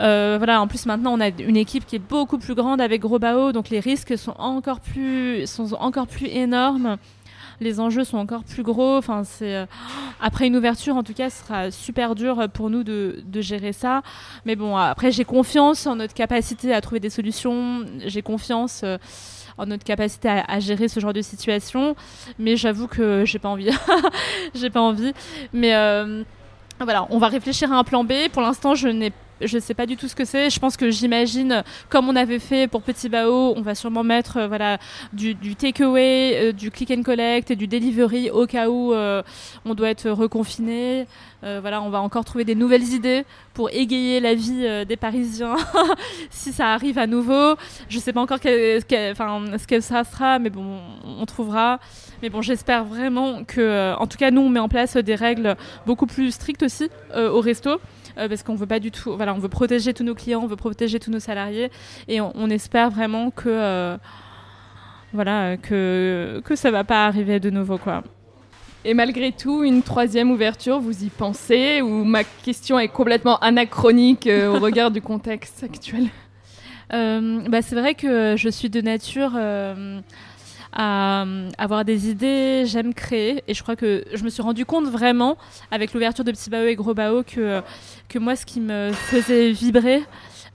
Euh, voilà, en plus maintenant on a une équipe qui est beaucoup plus grande avec Gros Bao, donc les risques sont encore plus, sont encore plus énormes. Les enjeux sont encore plus gros. Enfin, c'est euh, après une ouverture, en tout cas, ce sera super dur pour nous de, de gérer ça. Mais bon, après, j'ai confiance en notre capacité à trouver des solutions. J'ai confiance euh, en notre capacité à, à, gérer ce genre de situation. Mais j'avoue que j'ai pas envie. j'ai pas envie. Mais voilà, on va réfléchir à un plan B. Pour l'instant, je n'ai je ne sais pas du tout ce que c'est. Je pense que j'imagine, comme on avait fait pour Petit Bao, on va sûrement mettre euh, voilà, du, du takeaway, euh, du click and collect et du delivery au cas où euh, on doit être reconfiné. voilà, on va encore trouver des nouvelles idées pour égayer la vie des Parisiens si ça arrive à nouveau. Je ne sais pas encore ce que ça sera, mais bon, on trouvera. Mais bon, j'espère vraiment que, en tout cas, nous, on met en place des règles beaucoup plus strictes aussi au resto. Euh, parce qu'on veut pas du tout. Voilà, on veut protéger tous nos clients, on veut protéger tous nos salariés, et on, espère vraiment que euh, voilà que que ça va pas arriver de nouveau quoi. Et malgré tout, une troisième ouverture, vous y pensez Ou ma question est complètement anachronique euh, au regard du contexte actuel? Bah, C'est vrai que je suis de nature à euh, avoir des idées, j'aime créer. Et je crois que je me suis rendu compte vraiment, avec l'ouverture de Petit Bao et Gros Bao, que, que moi, ce qui me faisait vibrer,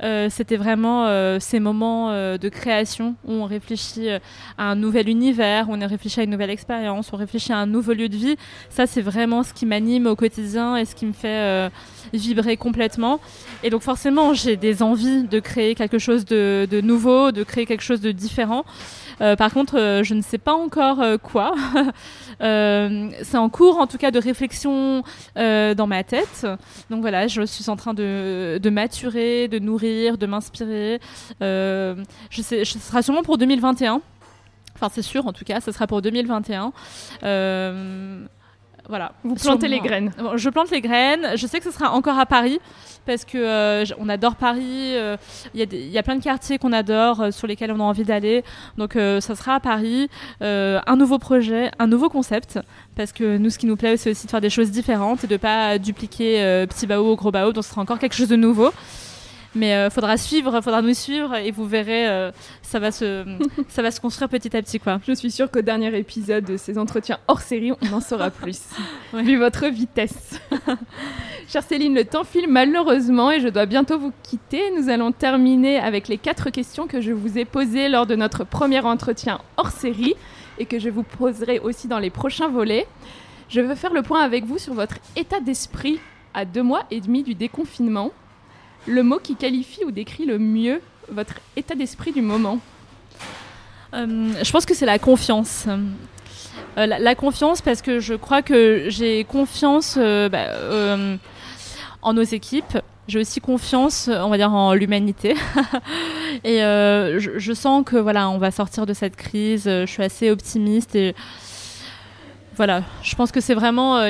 euh, c'était vraiment euh, ces moments de création où on réfléchit à un nouvel univers, on réfléchit à une nouvelle expérience, on réfléchit à un nouveau lieu de vie. Ça, c'est vraiment ce qui m'anime au quotidien et ce qui me fait vibrer complètement. Et donc forcément, j'ai des envies de créer quelque chose de nouveau, de créer quelque chose de différent. Euh, par contre, euh, je ne sais pas encore euh, quoi. c'est en cours, en tout cas, de réflexion dans ma tête. Donc voilà, je suis en train de, maturer, de nourrir, de m'inspirer. je ce sera sûrement pour 2021. Enfin, c'est sûr, en tout cas, ce sera pour 2021. Voilà. Vous plantez les graines. Je plante les graines. Je sais que ce sera encore à Paris parce que euh, on adore Paris. Euh, il y, a plein de quartiers qu'on adore, euh, sur lesquels on a envie d'aller. Donc ça sera à Paris. un nouveau projet, un nouveau concept. Parce que nous, ce qui nous plaît, c'est aussi de faire des choses différentes et de pas dupliquer Petit Bao ou Gros Bao. Donc ce sera encore quelque chose de nouveau. Mais il faudra suivre, faudra nous suivre et vous verrez, ça va se, ça va se construire petit à petit quoi. Je suis sûre qu'au dernier épisode de ces entretiens hors série, on en saura plus, vu votre vitesse. Chère Céline, le temps file malheureusement et je dois bientôt vous quitter. Nous allons terminer avec les quatre questions que je vous ai posées lors de notre premier entretien hors série et que je vous poserai aussi dans les prochains volets. Je veux faire le point avec vous sur votre état d'esprit à deux mois et demi du déconfinement. Le mot qui qualifie ou décrit le mieux votre état d'esprit du moment euh, Je pense que c'est la confiance. Euh, la, confiance parce que je crois que j'ai confiance euh, bah, en nos équipes. J'ai aussi confiance, on va dire, en l'humanité. et je, sens que voilà, on va sortir de cette crise. Je suis assez optimiste et voilà, je pense que c'est vraiment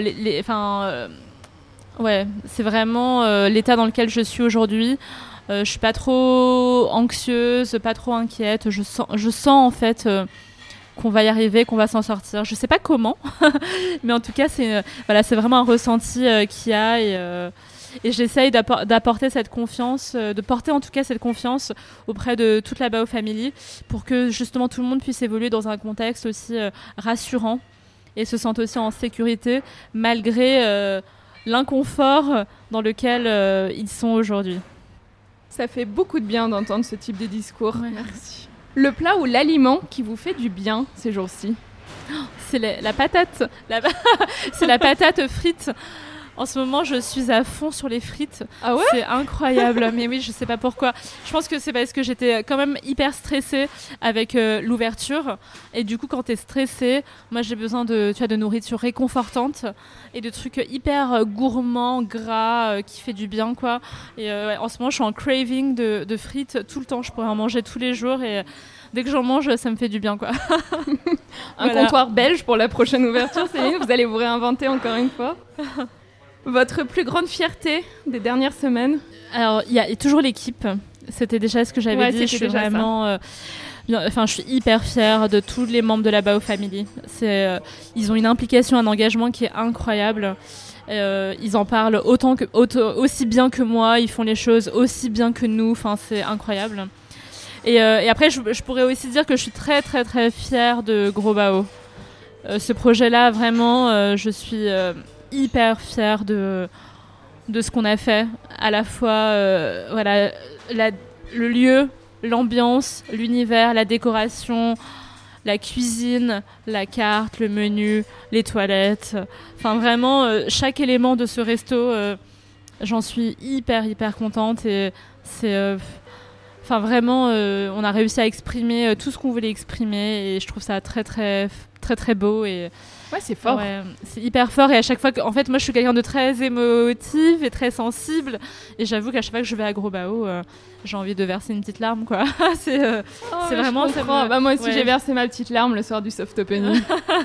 ouais, c'est vraiment l'état dans lequel je suis aujourd'hui. Euh, je suis pas trop anxieuse, pas trop inquiète. Je sens, je sens en fait euh, qu'on va y arriver, qu'on va s'en sortir. Je sais pas comment, mais en tout cas, c'est euh, voilà, c'est vraiment un ressenti qu'il y a et, et j'essaye d'apporter cette confiance, de porter en tout cas cette confiance auprès de toute la Bao Family pour que justement tout le monde puisse évoluer dans un contexte aussi rassurant et se sente aussi en sécurité malgré l'inconfort dans lequel ils sont aujourd'hui. Ça fait beaucoup de bien d'entendre ce type de discours. Merci. Le plat ou l'aliment qui vous fait du bien ces jours-ci? C'est la, patate. c'est la patate frite. En ce moment, je suis à fond sur les frites. Ah ouais C'est incroyable. mais oui, je sais pas pourquoi. Je pense que c'est parce que j'étais quand même hyper stressée avec euh, l'ouverture. Et du coup, quand tu es stressée, moi j'ai besoin de, tu vois, de nourriture réconfortante et de trucs hyper euh, gourmands, gras, euh, qui fait du bien, quoi. Et en ce moment, je suis en craving de, frites tout le temps. Je pourrais en manger tous les jours et dès que j'en mange, ça me fait du bien, quoi. Un comptoir belge pour la prochaine ouverture, Céline. Vous allez vous réinventer encore une fois. Votre plus grande fierté des dernières semaines Alors, il y a toujours l'équipe. C'était déjà ce que j'avais dit. Je suis vraiment. Euh, enfin, je suis hyper fière de tous les membres de la Bao Family. C'est, euh, ils ont une implication, un engagement qui est incroyable. Euh, ils en parlent autant que, aussi bien que moi. Ils font les choses aussi bien que nous. Enfin, c'est incroyable. Et, et après, je, je, pourrais aussi dire que je suis très, très, très fière de Gros Bao. ce projet-là, vraiment, je suis hyper fière de, de ce qu'on a fait. À la fois, euh, voilà, le lieu, l'ambiance, l'univers, la décoration, la cuisine, la carte, le menu, les toilettes. Enfin, vraiment, euh, chaque élément de ce resto, euh, j'en suis hyper, hyper contente. Et c'est. Enfin, vraiment, on a réussi à exprimer tout ce qu'on voulait exprimer. Et je trouve ça très, très, très, très beau. Et Ouais, c'est fort. c'est hyper fort et à chaque fois que, en fait, moi, je suis quelqu'un de très émotif et très sensible. Et j'avoue qu'à chaque fois que je vais à Gros Bao, euh, j'ai envie de verser une petite larme, quoi. c'est euh, oh, vraiment. Bah, moi aussi, j'ai versé ma petite larme le soir du soft opening.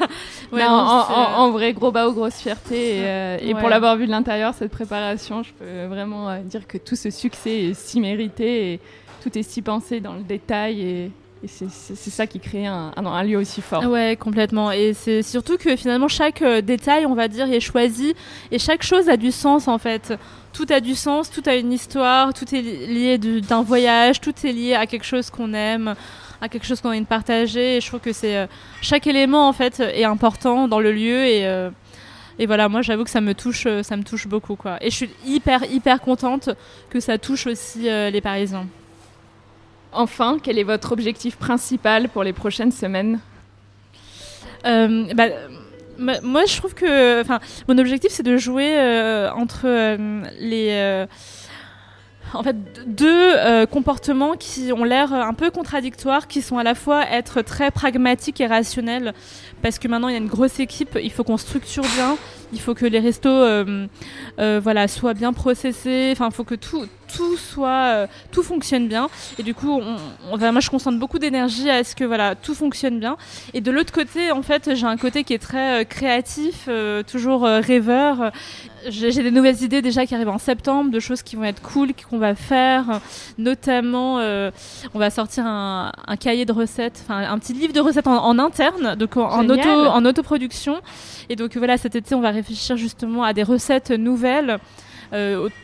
en, vrai, Gros Bao, grosse fierté. Et, euh, et pour l'avoir vu de l'intérieur, cette préparation, je peux vraiment dire que tout ce succès est si mérité et tout est si pensé dans le détail et et c'est ça qui crée un, lieu aussi fort. Ouais, complètement. Et c'est surtout que finalement, chaque euh, détail, on va dire, est choisi et chaque chose a du sens en fait. Tout a du sens, tout a une histoire, tout est lié d'un voyage, tout est lié à quelque chose qu'on aime, à quelque chose qu'on a envie de partager. Et je trouve que c'est euh, chaque élément en fait est important dans le lieu et euh, voilà, moi j'avoue que ça me touche, ça me touche beaucoup. Et je suis hyper hyper contente que ça touche aussi les Parisiens. Enfin, quel est votre objectif principal pour les prochaines semaines euh, bah, moi, je trouve que, mon objectif, c'est de jouer euh, entre euh, les, en fait, deux comportements qui ont l'air un peu contradictoires, qui sont à la fois être très pragmatiques et rationnels, parce que maintenant il y a une grosse équipe, il faut qu'on structure bien, il faut que les restos voilà, soient bien processés, enfin il faut que tout, tout soit euh, tout fonctionne bien. Et du coup on, moi je concentre beaucoup d'énergie à ce que voilà tout fonctionne bien. Et de l'autre côté en fait j'ai un côté qui est très créatif toujours rêveur. J'ai des nouvelles idées déjà qui arrivent en septembre de choses qui vont être cool qu'on va faire. Notamment on va sortir un, cahier de recettes enfin un petit livre de recettes en, interne donc en, auto en autoproduction. Et donc voilà cet été on va réfléchir justement à des recettes nouvelles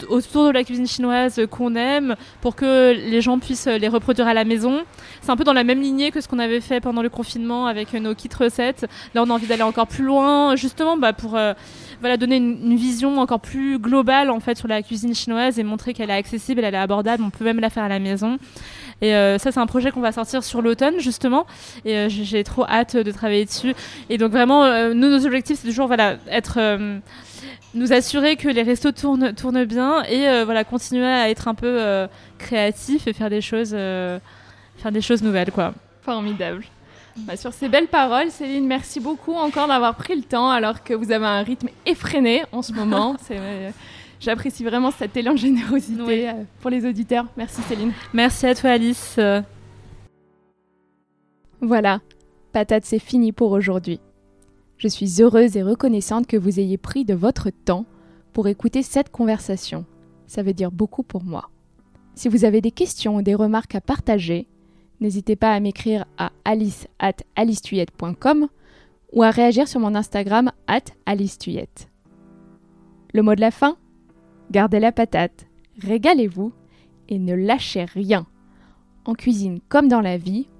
autour de la cuisine chinoise qu'on aime pour que les gens puissent les reproduire à la maison. C'est un peu dans la même lignée que ce qu'on avait fait pendant le confinement avec nos kits recettes. Là, on a envie d'aller encore plus loin, justement bah, pour voilà, donner une, vision encore plus globale en fait sur la cuisine chinoise et montrer qu'elle est accessible, elle est abordable, on peut même la faire à la maison. Et euh, ça, c'est un projet qu'on va sortir sur l'automne, justement. Et euh, j'ai trop hâte de travailler dessus. Et donc, vraiment, euh, nous, nos objectifs, c'est toujours voilà, être nous assurer que les restos tournent, tournent bien et voilà continuer à être un peu créatif et faire des choses faire des choses nouvelles quoi formidable bah, sur ces belles paroles, Céline, merci beaucoup encore d'avoir pris le temps alors que vous avez un rythme effréné en ce moment. Euh, j'apprécie vraiment cet élan de générosité euh, pour les auditeurs. Merci Céline. Merci à toi Alice. Voilà, patate, c'est fini pour aujourd'hui. Je suis heureuse et reconnaissante que vous ayez pris de votre temps pour écouter cette conversation. Ça veut dire beaucoup pour moi. Si vous avez des questions ou des remarques à partager, n'hésitez pas à m'écrire à alice at ou à réagir sur mon Instagram at alicetuyette. Le mot de la fin? Gardez la patate, régalez-vous et ne lâchez rien. En cuisine comme dans la vie,